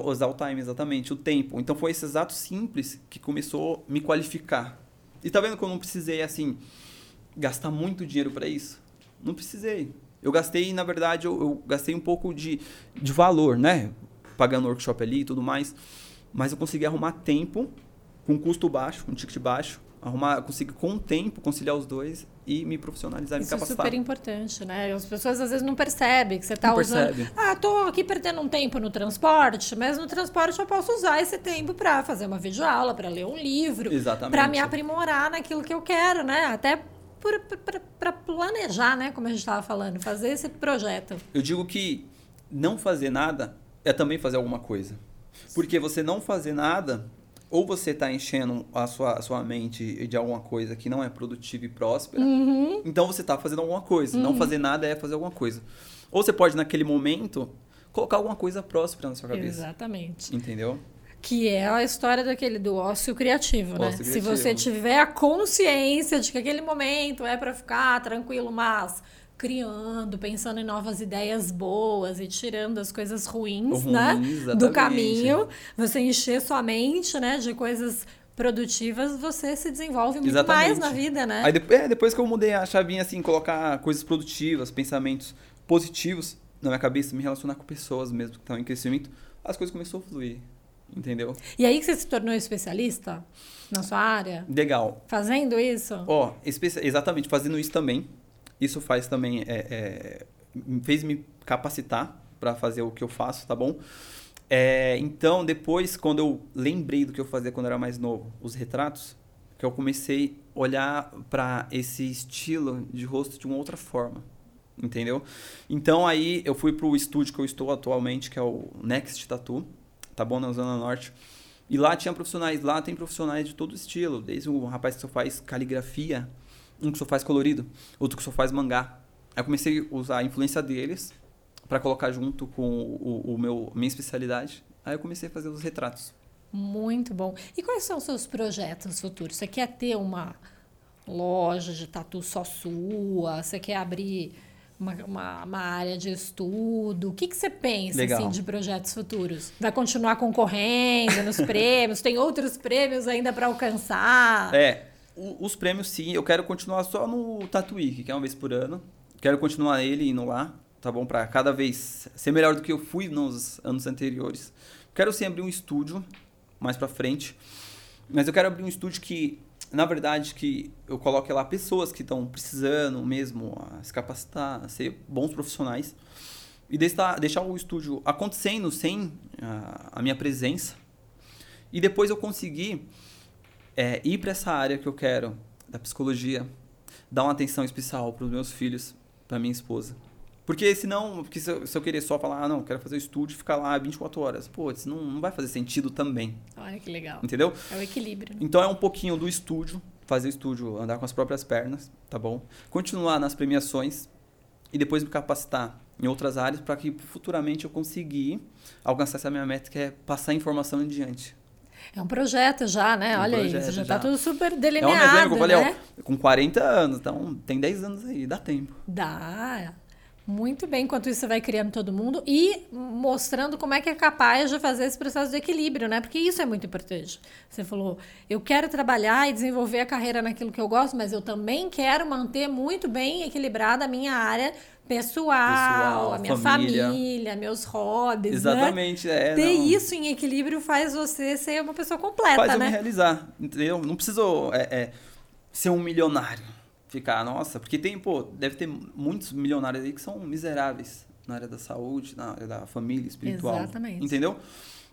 Usar o time, exatamente, o tempo. Então foi esse exato simples que começou a me qualificar. E tá vendo que eu não precisei, assim, gastar muito dinheiro para isso? Não precisei. Eu gastei, na verdade, eu, eu gastei um pouco de, de valor, né? Pagando workshop ali e tudo mais. Mas eu consegui arrumar tempo com custo baixo, com ticket baixo. Arrumar, consegui com o tempo conciliar os dois e me profissionalizar, me Isso é capacitar. super importante, né? As pessoas às vezes não percebem que você está usando. percebe. Ah, tô aqui perdendo um tempo no transporte, mas no transporte eu posso usar esse tempo para fazer uma videoaula, para ler um livro, Exatamente. para me aprimorar naquilo que eu quero, né? Até para planejar, né? Como a gente estava falando, fazer esse projeto. Eu digo que não fazer nada é também fazer alguma coisa. Porque você não fazer nada, ou você está enchendo a sua, a sua mente de alguma coisa que não é produtiva e próspera, Uhum. então você está fazendo alguma coisa. Não fazer nada é fazer alguma coisa. Ou você pode, naquele momento, colocar alguma coisa próspera na sua cabeça. Exatamente. Entendeu? Que é a história daquele do ócio criativo, né? Ócio Se criativo. você tiver a consciência de que aquele momento é para ficar tranquilo, mas criando, pensando em novas ideias boas e tirando as coisas ruins, Ruins, né? Do exatamente. caminho, você encher sua mente, né, de coisas produtivas, você se desenvolve muito mais Exatamente. na vida, né? Aí depois, é, depois que eu mudei a chavinha, assim, colocar coisas produtivas, pensamentos positivos na minha cabeça, me relacionar com pessoas mesmo que estão em crescimento, as coisas começaram a fluir. Entendeu? E aí que você se tornou especialista na sua área, Legal. fazendo isso? Ó, espe- exatamente, fazendo isso também. Isso faz também. É, é, fez me capacitar para fazer o que eu faço, tá bom? É, então, depois, quando eu lembrei do que eu fazia quando eu era mais novo, os retratos, que eu comecei a olhar para esse estilo de rosto de uma outra forma. Entendeu? Então, aí eu fui pro estúdio que eu estou atualmente, que é o Next Tattoo, tá bom? Na Zona Norte. E lá tinha profissionais, lá tem profissionais de todo estilo, desde um rapaz que só faz caligrafia, um que só faz colorido, outro que só faz mangá. Aí eu comecei a usar a influência deles para colocar junto com o, o meu minha especialidade. Aí eu comecei a fazer os retratos. Muito bom. E quais são os seus projetos futuros? Você quer ter uma loja de tatu só sua? Você quer abrir uma, uma, uma área de estudo? O que, que você pensa assim, de projetos futuros? Vai continuar concorrendo nos prêmios? Tem outros prêmios ainda para alcançar? É, os prêmios sim, eu quero continuar só no Tatuí, que é uma vez por ano. Quero continuar ele indo lá, tá bom? Pra cada vez ser melhor do que eu fui nos anos anteriores. Quero sim abrir um estúdio mais pra frente. Mas eu quero abrir um estúdio que, na verdade, que eu coloque lá pessoas que estão precisando mesmo se capacitar, a ser bons profissionais. E deixar, deixar o estúdio acontecendo sem a, a minha presença. E depois eu conseguir é, ir para essa área que eu quero, da psicologia, dar uma atenção especial para os meus filhos, para minha esposa. Porque senão, porque se eu, se eu querer só falar, ah, não, quero fazer o estúdio e ficar lá 24 horas, pô, isso não, não vai fazer sentido também, Olha que legal. entendeu? É o equilíbrio. né? Então é um pouquinho do estúdio, fazer o estúdio andar com as próprias pernas, tá bom? Continuar nas premiações e depois me capacitar em outras áreas para que futuramente eu conseguir alcançar essa minha meta, que é passar a informação em diante. É um projeto já, né? Um Olha aí, já já. tá tudo super É um delineado, desenho que eu falei, né? ó, com 40 anos, então tem 10 anos aí, dá tempo. Dá. Muito bem, enquanto isso você vai criando todo mundo e mostrando como é que é capaz de fazer esse processo de equilíbrio, né? Porque isso é muito importante. Você falou, eu quero trabalhar e desenvolver a carreira naquilo que eu gosto, mas eu também quero manter muito bem equilibrada a minha área pessoal, a minha família. família, meus hobbies, né? Exatamente, é. Ter não. isso em equilíbrio faz você ser uma pessoa completa, Faz eu me né? realizar, entendeu? Não preciso é, é, ser um milionário. Ficar, nossa, porque tem, pô, deve ter muitos milionários aí que são miseráveis na área da saúde, na área da família espiritual. Exatamente. Entendeu?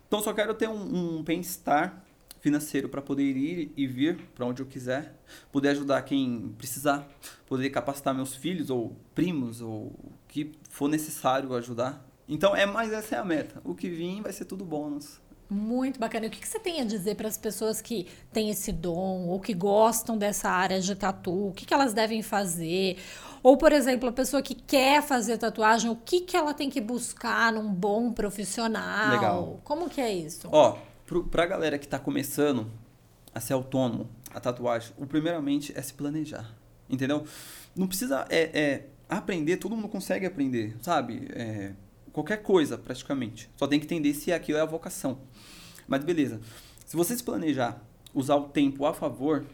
Então só quero ter um, um bem-estar financeiro para poder ir e vir para onde eu quiser, poder ajudar quem precisar, poder capacitar meus filhos ou primos ou o que for necessário ajudar. Então é mais essa é a meta. O que vir vai ser tudo bônus. Muito bacana. E o que você tem a dizer para as pessoas que têm esse dom ou que gostam dessa área de tatu? O que, que elas devem fazer? Ou, por exemplo, a pessoa que quer fazer tatuagem, o que, que ela tem que buscar num bom profissional? Legal. Como que é isso? Ó, para a galera que está começando a ser autônomo, a tatuagem, o primeiramente é se planejar. Entendeu? Não precisa é, é aprender, todo mundo consegue aprender, sabe? É, qualquer coisa, praticamente. Só tem que entender se aquilo é a vocação. Mas beleza. Se você se planejar, usar o tempo a favor,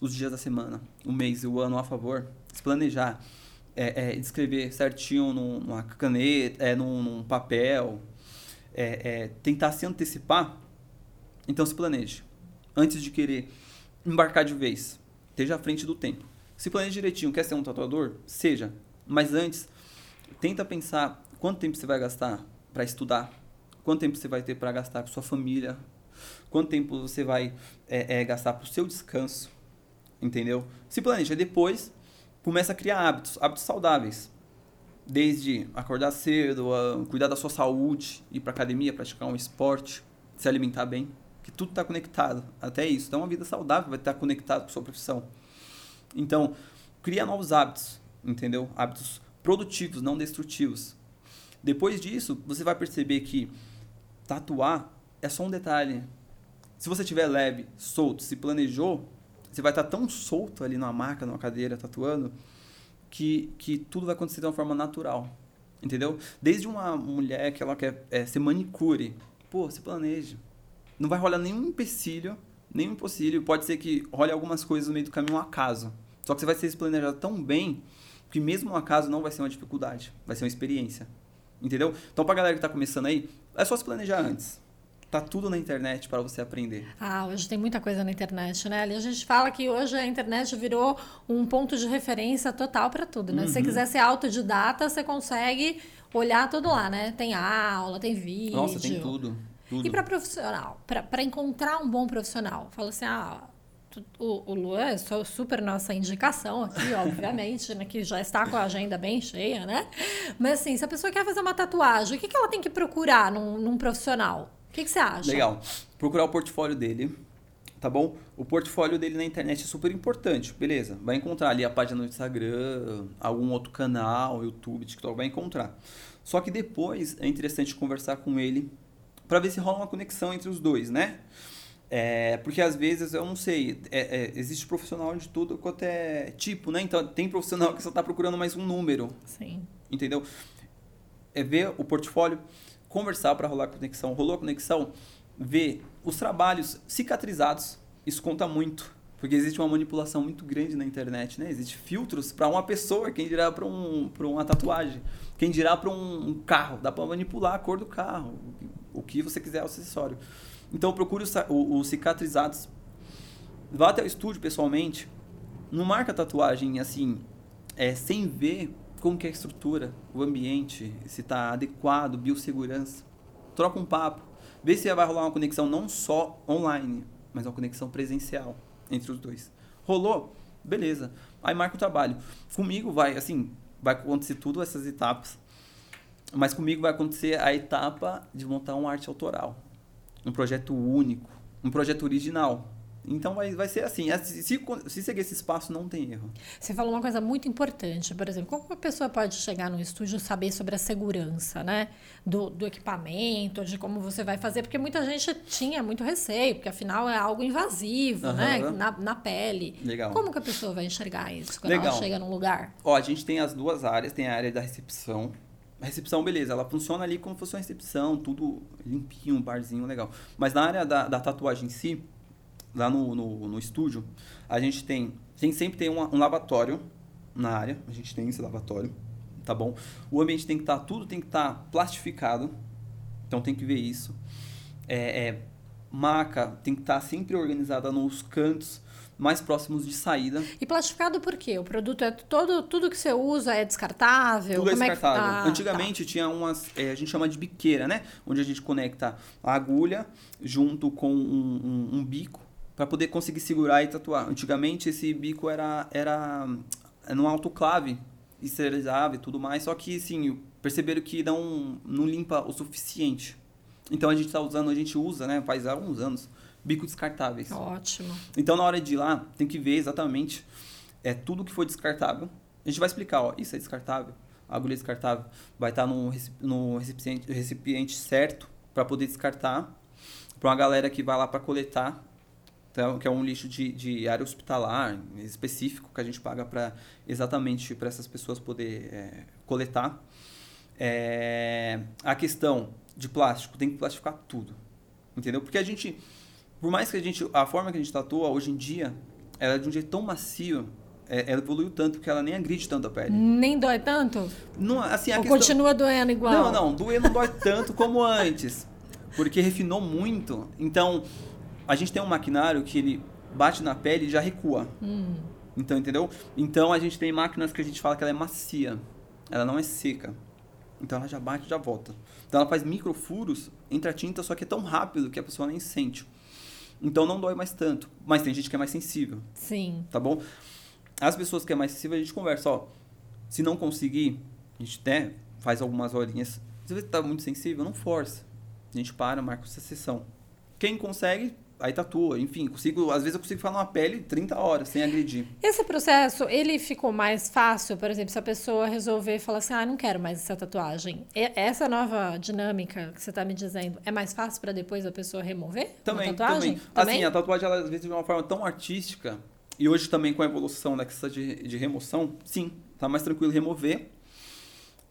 os dias da semana, o mês e o ano a favor, se planejar, é, é, escrever certinho numa caneta, é, num, num papel, é, é, tentar se antecipar, então se planeje. Antes de querer embarcar de vez, esteja à frente do tempo. Se planeje direitinho, quer ser um tatuador? Seja. Mas antes, tenta pensar quanto tempo você vai gastar para estudar, quanto tempo você vai ter para gastar com sua família, quanto tempo você vai é, é, gastar para o seu descanso, entendeu? Se planeja. Depois, começa a criar hábitos, hábitos saudáveis. Desde acordar cedo, cuidar da sua saúde, ir para academia, praticar um esporte, se alimentar bem, que tudo está conectado. Até isso. Então, uma vida saudável vai estar conectado com a sua profissão. Então, cria novos hábitos, entendeu? Hábitos produtivos, não destrutivos. Depois disso, você vai perceber que tatuar é só um detalhe. Se você tiver leve, solto, se planejou, você vai estar tão solto ali numa maca, numa cadeira, tatuando, que, que tudo vai acontecer de uma forma natural. Entendeu? Desde uma mulher que ela quer é, ser manicure, pô, se planeja. Não vai rolar nenhum empecilho, nenhum empecilho. Pode ser que role algumas coisas no meio do caminho um acaso. Só que você vai ser se planejado tão bem que mesmo um acaso não vai ser uma dificuldade, vai ser uma experiência. Entendeu? Então, pra galera que tá começando aí, é só se planejar antes. Tá tudo na internet para você aprender. Ah, hoje tem muita coisa na internet, né? Ali a gente fala que hoje a internet virou um ponto de referência total para tudo, né? Uhum. Se você uhum. quiser ser autodidata, você consegue olhar tudo lá, né? Tem aula, tem vídeo. Nossa, tem tudo. Tudo. E para profissional, para encontrar um bom profissional, fala assim, ah, o, o Luan é super nossa indicação aqui, obviamente, né? Que já está com a agenda bem cheia, né? Mas assim, se a pessoa quer fazer uma tatuagem, o que, que ela tem que procurar num, num profissional? O que, que você acha? Legal. Procurar o portfólio dele, tá bom? O portfólio dele na internet é super importante, beleza? Vai encontrar ali a página no Instagram, algum outro canal, YouTube, TikTok, vai encontrar. Só que depois é interessante conversar com ele para ver se rola uma conexão entre os dois, né? É, porque às vezes, eu não sei, é, é, existe profissional de tudo quanto é tipo, né? Então tem profissional que só está procurando mais um número. Sim. Entendeu? É ver o portfólio, conversar para rolar conexão. Rolou a conexão, ver os trabalhos cicatrizados. Isso conta muito. Porque existe uma manipulação muito grande na internet, né? Existem filtros para uma pessoa, quem dirá para um, uma tatuagem, quem dirá para um, um carro. Dá para manipular a cor do carro, que você quiser, o acessório. Então procure os, os cicatrizados. Vá até o estúdio pessoalmente. Não marca tatuagem assim, é, sem ver como que é a estrutura, o ambiente, se está adequado, biossegurança. Troca um papo. Vê se vai rolar uma conexão não só online, mas uma conexão presencial entre os dois. Rolou? Beleza. Aí marca o trabalho. Comigo vai, assim, vai acontecer tudo essas etapas. Mas comigo vai acontecer a etapa de montar uma arte autoral um projeto único, um projeto original. Então vai, vai ser assim. Se, se seguir esse espaço, não tem erro. Você falou uma coisa muito importante, por exemplo, como uma pessoa pode chegar no estúdio e saber sobre a segurança, né? Do, do equipamento, de como você vai fazer, porque muita gente tinha muito receio, porque afinal é algo invasivo, uhum. né? Na, na pele. Legal. Como que a pessoa vai enxergar isso quando Legal. ela chega num lugar? Ó, a gente tem as duas áreas, tem a área da recepção, recepção, beleza, ela funciona ali como se fosse uma recepção, tudo limpinho, barzinho legal. Mas na área da, da tatuagem em si, lá no, no, no, estúdio, a gente tem. A gente sempre tem uma, um lavatório na área, a gente tem esse lavatório, tá bom? O ambiente tem que estar, tá, tudo tem que estar tá plastificado, então tem que ver isso. É, é maca tem que estar sempre organizada nos cantos mais próximos de saída. E plastificado por quê? O produto é todo, tudo que você usa é descartável? Tudo é Como que- descartável. Ah, tá. Antigamente tinha umas, é, a gente chama de biqueira, né? Onde a gente conecta a agulha junto com um, um- um bico para poder conseguir segurar e tatuar. Antigamente esse bico era era num autoclave, esterilizava e tudo mais, só que sim, perceberam que não não limpa o suficiente. Então a gente está usando, a gente usa, né, faz alguns anos, bicos descartáveis. Ótimo. Então, na hora de ir lá, tem que ver exatamente é, tudo que for descartável. A gente vai explicar, ó, isso é descartável, a agulha é descartável. Vai estar no, reci- no recipiente, recipiente certo para poder descartar. Para uma galera que vai lá para coletar, então, que é um lixo de, de área hospitalar específico que a gente paga para exatamente para essas pessoas poder é, coletar. É, a questão de plástico, tem que plastificar tudo. Entendeu? Porque a gente, por mais que a gente, a forma que a gente tatua hoje em dia, ela é de um jeito tão macio, é, ela evoluiu tanto que ela nem agride tanto a pele. Nem dói tanto? Não, assim, Ou questão... continua doendo igual? Não, não, doer não dói tanto como antes, porque refinou muito. Então, a gente tem um maquinário que ele bate na pele e já recua. Hum. Então, entendeu? Então, a gente tem máquinas que a gente fala que ela é macia, ela não é seca. Então, ela já bate e já volta. Então, ela faz microfuros entre a tinta, só que é tão rápido que a pessoa nem sente. Então, não dói mais tanto. Mas tem gente que é mais sensível Sim. tá bom? As pessoas que é mais sensível, a gente conversa, ó. Se não conseguir, a gente até faz algumas horinhas. Se você tá muito sensível, não força. A gente para, marca essa sessão. Quem consegue, aí tatua. Enfim, consigo, às vezes eu consigo falar uma pele 30 horas sem agredir. Esse processo, ele ficou mais fácil, por exemplo, se a pessoa resolver falar assim, ah, não quero mais essa tatuagem. E- Essa nova dinâmica que você está me dizendo, é mais fácil para depois a pessoa remover Também, tatuagem? também. Assim, a tatuagem, ela, às vezes, de uma forma tão artística, e hoje também com a evolução da questão de, de remoção, sim, tá mais tranquilo remover.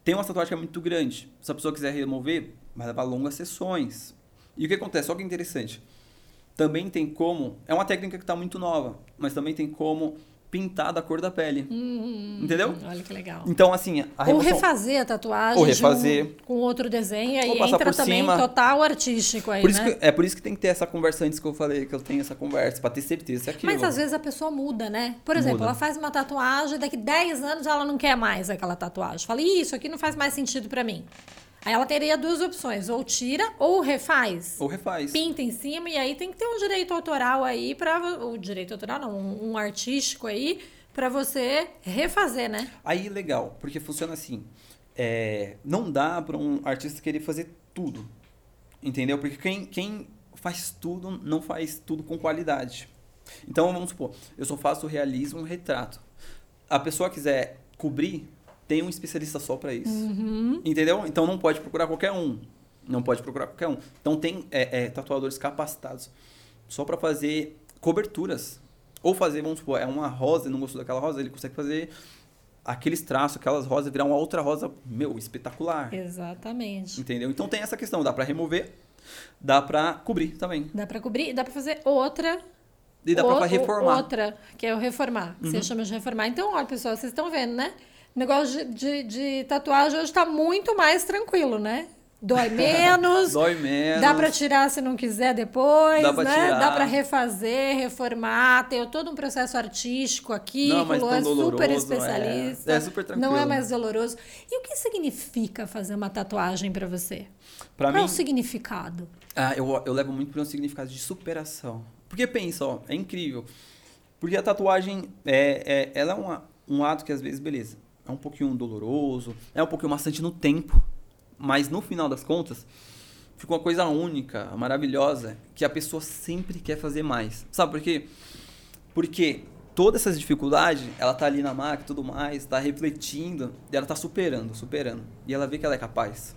Tem uma tatuagem que é muito grande. Se a pessoa quiser remover, vai levar longas sessões. E o que acontece? Olha que interessante. Também tem como. É uma técnica que está muito nova, mas também tem como pintar da cor da pele. Hum, Entendeu? Olha que legal. Então, assim, a Ou remoção. refazer a tatuagem Ou refazer. um- com outro desenho, aí Ou passar entra por também cima. total artístico aí, Por isso né? que- é por isso que tem que ter essa conversa antes que eu falei, que eu tenho essa conversa, pra ter certeza se é aquilo. Mas às vezes a pessoa muda, né? Por exemplo, Muda. ela faz uma tatuagem, daqui 10 anos ela não quer mais aquela tatuagem. Fala, "Ih, isso aqui não faz mais sentido pra mim. Aí ela teria duas opções, ou tira ou refaz. Ou refaz. Pinta em cima e aí tem que ter um direito autoral aí para o direito autoral não, um, um artístico aí pra você refazer, né? Aí, legal, porque funciona assim. é, não dá para um artista querer fazer tudo. Entendeu? Porque quem, quem faz tudo não faz tudo com qualidade. Então, vamos supor, eu só faço realismo retrato. A pessoa quiser cobrir, tem um especialista só para isso. Uhum. Entendeu? Então, não pode procurar qualquer um. Não pode procurar qualquer um. Então, tem é, é, tatuadores capacitados só para fazer coberturas. Ou fazer, vamos supor, é uma rosa, não gostou daquela rosa, ele consegue fazer aqueles traços, aquelas rosas, virar uma outra rosa, meu, espetacular. Exatamente. Entendeu? Então tem essa questão, dá pra remover, dá pra cobrir também. Dá pra cobrir, dá pra fazer outra E dá pra reformar. Uhum. Outra, que é o reformar. que Você chama de reformar. Então, olha, pessoal, vocês estão vendo, né? O negócio de, de, de tatuagem hoje tá muito mais tranquilo, né? Dói menos. Dói menos. Dá pra tirar se não quiser depois, Dá pra né? tirar. Dá pra refazer, reformar, tem todo um processo artístico aqui, Não é mais o Luan tão é super doloroso, é. especialista. É super tranquilo. Não é mais doloroso. E o que significa fazer uma tatuagem pra você? Pra Qual é mim, o significado? ah, eu, eu levo muito pra um significado de superação. Porque pensa, ó, é incrível. Porque a tatuagem, é, é, ela é uma, um ato que às vezes, beleza, é um pouquinho doloroso, é um pouquinho maçante no tempo, mas no final das contas, fica uma coisa única, maravilhosa, que a pessoa sempre quer fazer mais. Sabe por quê? Porque todas essas dificuldades, ela tá ali na máquina e tudo mais, tá refletindo, e ela tá superando, superando. E ela vê que ela é capaz.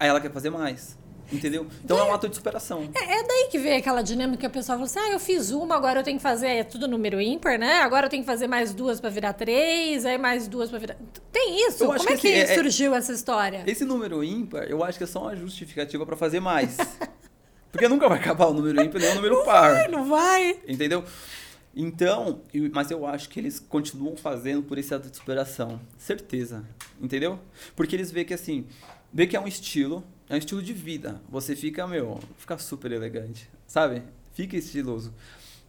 Aí ela quer fazer mais. Entendeu? Então é um ato de superação. É, é daí que vem aquela dinâmica que a pessoa fala assim: ah, eu fiz uma, agora eu tenho que fazer. É tudo número ímpar, né? Agora eu tenho que fazer mais duas pra virar três, aí mais duas pra virar. Tem isso? Como é que que assim, é- surgiu essa história? Esse número ímpar, eu acho que é só uma justificativa pra fazer mais. Porque nunca vai acabar o número ímpar nem o número par. Ai, não vai? Entendeu? Então, mas eu acho que eles continuam fazendo por esse ato de superação. Certeza. Entendeu? Porque eles veem que assim, vê que é um estilo, É um estilo de vida. Você fica, meu, fica super elegante, sabe? Fica estiloso.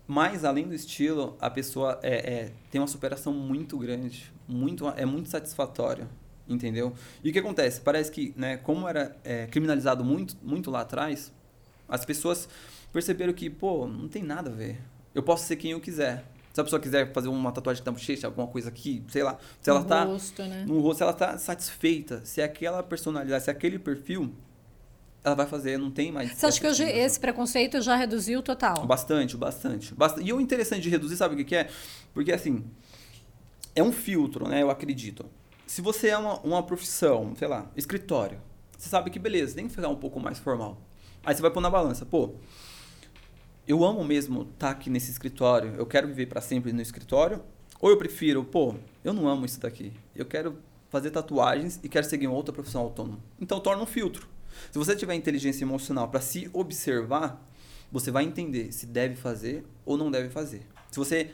Mas, além do estilo, a pessoa é, é, tem uma superação muito grande. Muito, é muito satisfatório, entendeu? E o que acontece? Parece que, né, como era é, criminalizado muito, muito lá atrás, as pessoas perceberam que, pô, não tem nada a ver. Eu posso ser quem eu quiser. Se a pessoa quiser fazer uma tatuagem na bochecha, alguma coisa aqui, sei lá. Se ela no tá. rosto, né? No rosto, se ela tá satisfeita, se aquela personalidade, se aquele perfil, ela vai fazer, não tem mais. Você acha que hoje esse preconceito já reduziu total? Bastante, bastante, bastante. E o interessante de reduzir, sabe o que, que é? Porque assim, é um filtro, né? Eu acredito. Se você é uma, uma profissão, sei lá, escritório, você sabe que beleza, tem que ficar um pouco mais formal. Aí você vai pôr na balança, pô, eu amo mesmo estar tá aqui nesse escritório, eu quero viver para sempre no escritório, ou eu prefiro, pô, eu não amo isso daqui, eu quero fazer tatuagens e quero seguir uma outra profissão autônoma. Então torna um filtro. Se você tiver inteligência emocional para se observar, você vai entender se deve fazer ou não deve fazer. Se você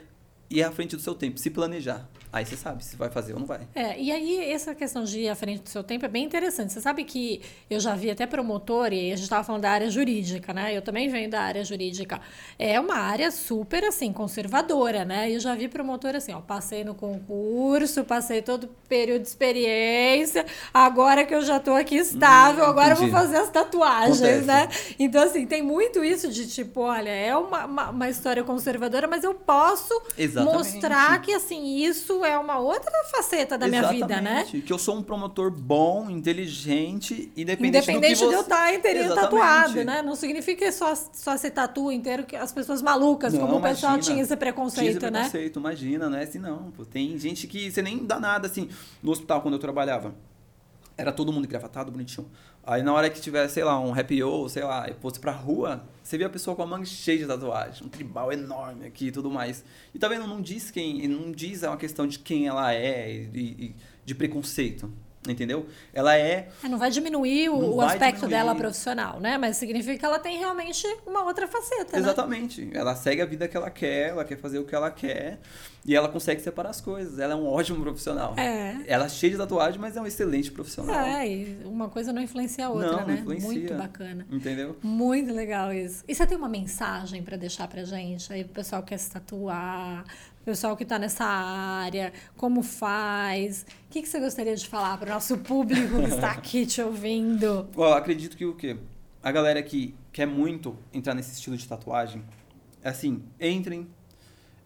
ir à frente do seu tempo, se planejar. Aí você sabe se vai fazer ou não vai. É, e aí essa questão de ir à frente do seu tempo é bem interessante. Você sabe que eu já vi até promotor, e a gente estava falando da área jurídica, né? Eu também venho da área jurídica. É uma área super, assim, conservadora, né? E eu já vi promotor assim, ó, passei no concurso, passei todo o período de experiência, agora que eu já tô aqui estável, hum, agora eu vou fazer as tatuagens, Acontece. né? Então, assim, tem muito isso de tipo, olha, é uma, uma, uma história conservadora, mas eu posso Exatamente. mostrar que, assim, isso é uma outra faceta da Exatamente, minha vida, né? Que eu sou um promotor bom, inteligente, independente, independente do que você... de eu estar inteirinho tatuado, né? Não significa que só, só se tatua inteiro que as pessoas malucas, não, como o pessoal tinha esse preconceito, tinha esse né? preconceito, imagina, né? Assim, não, pô, tem gente que você nem dá nada, assim, no hospital quando eu trabalhava. Era todo mundo engravatado, bonitinho. Aí na hora que tiver, sei lá, um happy ou sei lá, e fosse pra rua, você via a pessoa com a manga cheia de tatuagem, um tribal enorme aqui e tudo mais. E tá vendo? Não diz quem, não diz é uma questão de quem ela é e, e de preconceito. Entendeu? Ela é. é não vai diminuir o, o aspecto diminuir. dela profissional, né? Mas significa que ela tem realmente uma outra faceta. Né? Exatamente. Né? Ela segue a vida que ela quer, ela quer fazer o que ela quer e ela consegue separar as coisas. Ela é um ótimo profissional. É. Ela é cheia de tatuagem, mas é um excelente profissional. É, e uma coisa não influencia a outra, não, né? Influencia. Muito bacana. Entendeu? Muito legal isso. E você tem uma mensagem para deixar pra gente? Aí o pessoal quer se tatuar, pessoal que está nessa área, como faz? O que, que você gostaria de falar para o nosso público que está aqui te ouvindo? Acredito que o quê? A galera que quer muito entrar nesse estilo de tatuagem, é assim, entrem,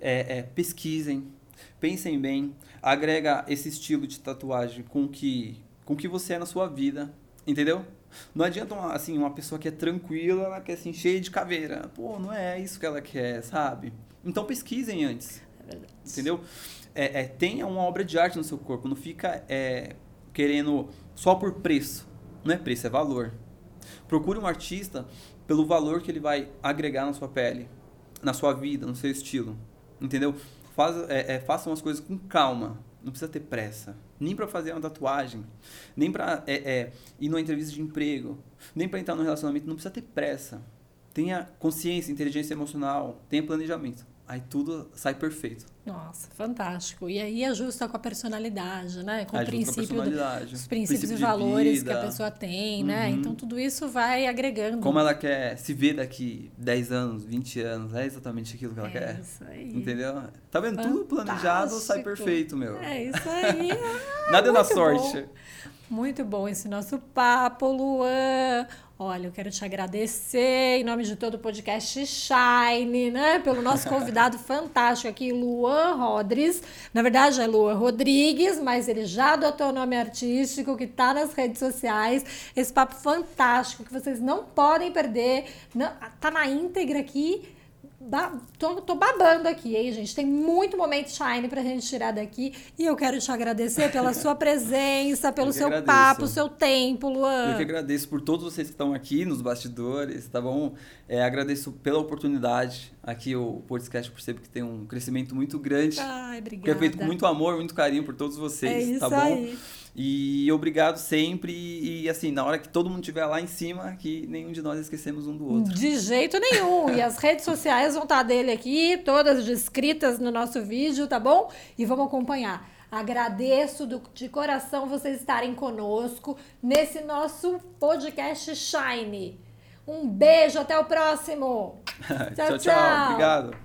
é, é, pesquisem, pensem bem, agrega esse estilo de tatuagem com que, com que você é na sua vida, entendeu? Não adianta uma, assim, uma pessoa que é tranquila, ela quer assim, cheia de caveira. Pô, não é isso que ela quer, sabe? Então pesquisem antes. Entendeu? É, é, tenha uma obra de arte no seu corpo. Não fica é, querendo só por preço. Não é preço, é valor. Procure um artista pelo valor que ele vai agregar na sua pele, na sua vida, no seu estilo. Entendeu? Faz, é, é, coisas com calma. Não precisa ter pressa. Nem para fazer uma tatuagem, nem para é, é, ir numa entrevista de emprego, nem para entrar no relacionamento. Não precisa ter pressa. Tenha consciência, inteligência emocional, tenha planejamento aí tudo sai perfeito. Nossa, fantástico. E aí ajusta com a personalidade, né? Com ajusta o princípio do, os princípios e valores que a pessoa tem, né? uhum. né? Então tudo isso vai agregando. Como ela quer se ver daqui 10 anos, 20 anos, é exatamente aquilo que ela é quer. Isso aí. Entendeu? Tá vendo? Fantástico. Tudo planejado sai perfeito, meu. É isso aí. Ah, Nada é na sorte. Bom. Muito bom esse nosso papo, Luan. Olha, eu quero te agradecer em nome de todo o podcast Shine, né? Pelo nosso convidado fantástico aqui, Luan Rodrigues. Na verdade, é Luan Rodrigues, mas ele já adotou o nome artístico que está nas redes sociais. Esse papo fantástico que vocês não podem perder. Não, tá na íntegra aqui tô, tô babando aqui, hein, gente? Tem muito momento shine pra gente tirar daqui. E eu quero te agradecer pela sua presença, pelo seu agradeço. papo, seu tempo, Luan. Eu que agradeço por todos vocês que estão aqui nos bastidores, tá bom? É, agradeço pela oportunidade. Aqui o podcast percebo que tem um crescimento muito grande. Ai, obrigada. Que é feito com muito amor, muito carinho por todos vocês, é isso tá bom? Aí. E obrigado sempre. E assim, na hora que todo mundo estiver lá em cima, que nenhum de nós esquecemos um do outro. De jeito nenhum. e as redes sociais vão estar dele aqui, todas descritas no nosso vídeo, tá bom? E vamos acompanhar. Agradeço do, de coração vocês estarem conosco nesse nosso podcast Shine. Um beijo, até o próximo. tchau, tchau. tchau. Obrigado.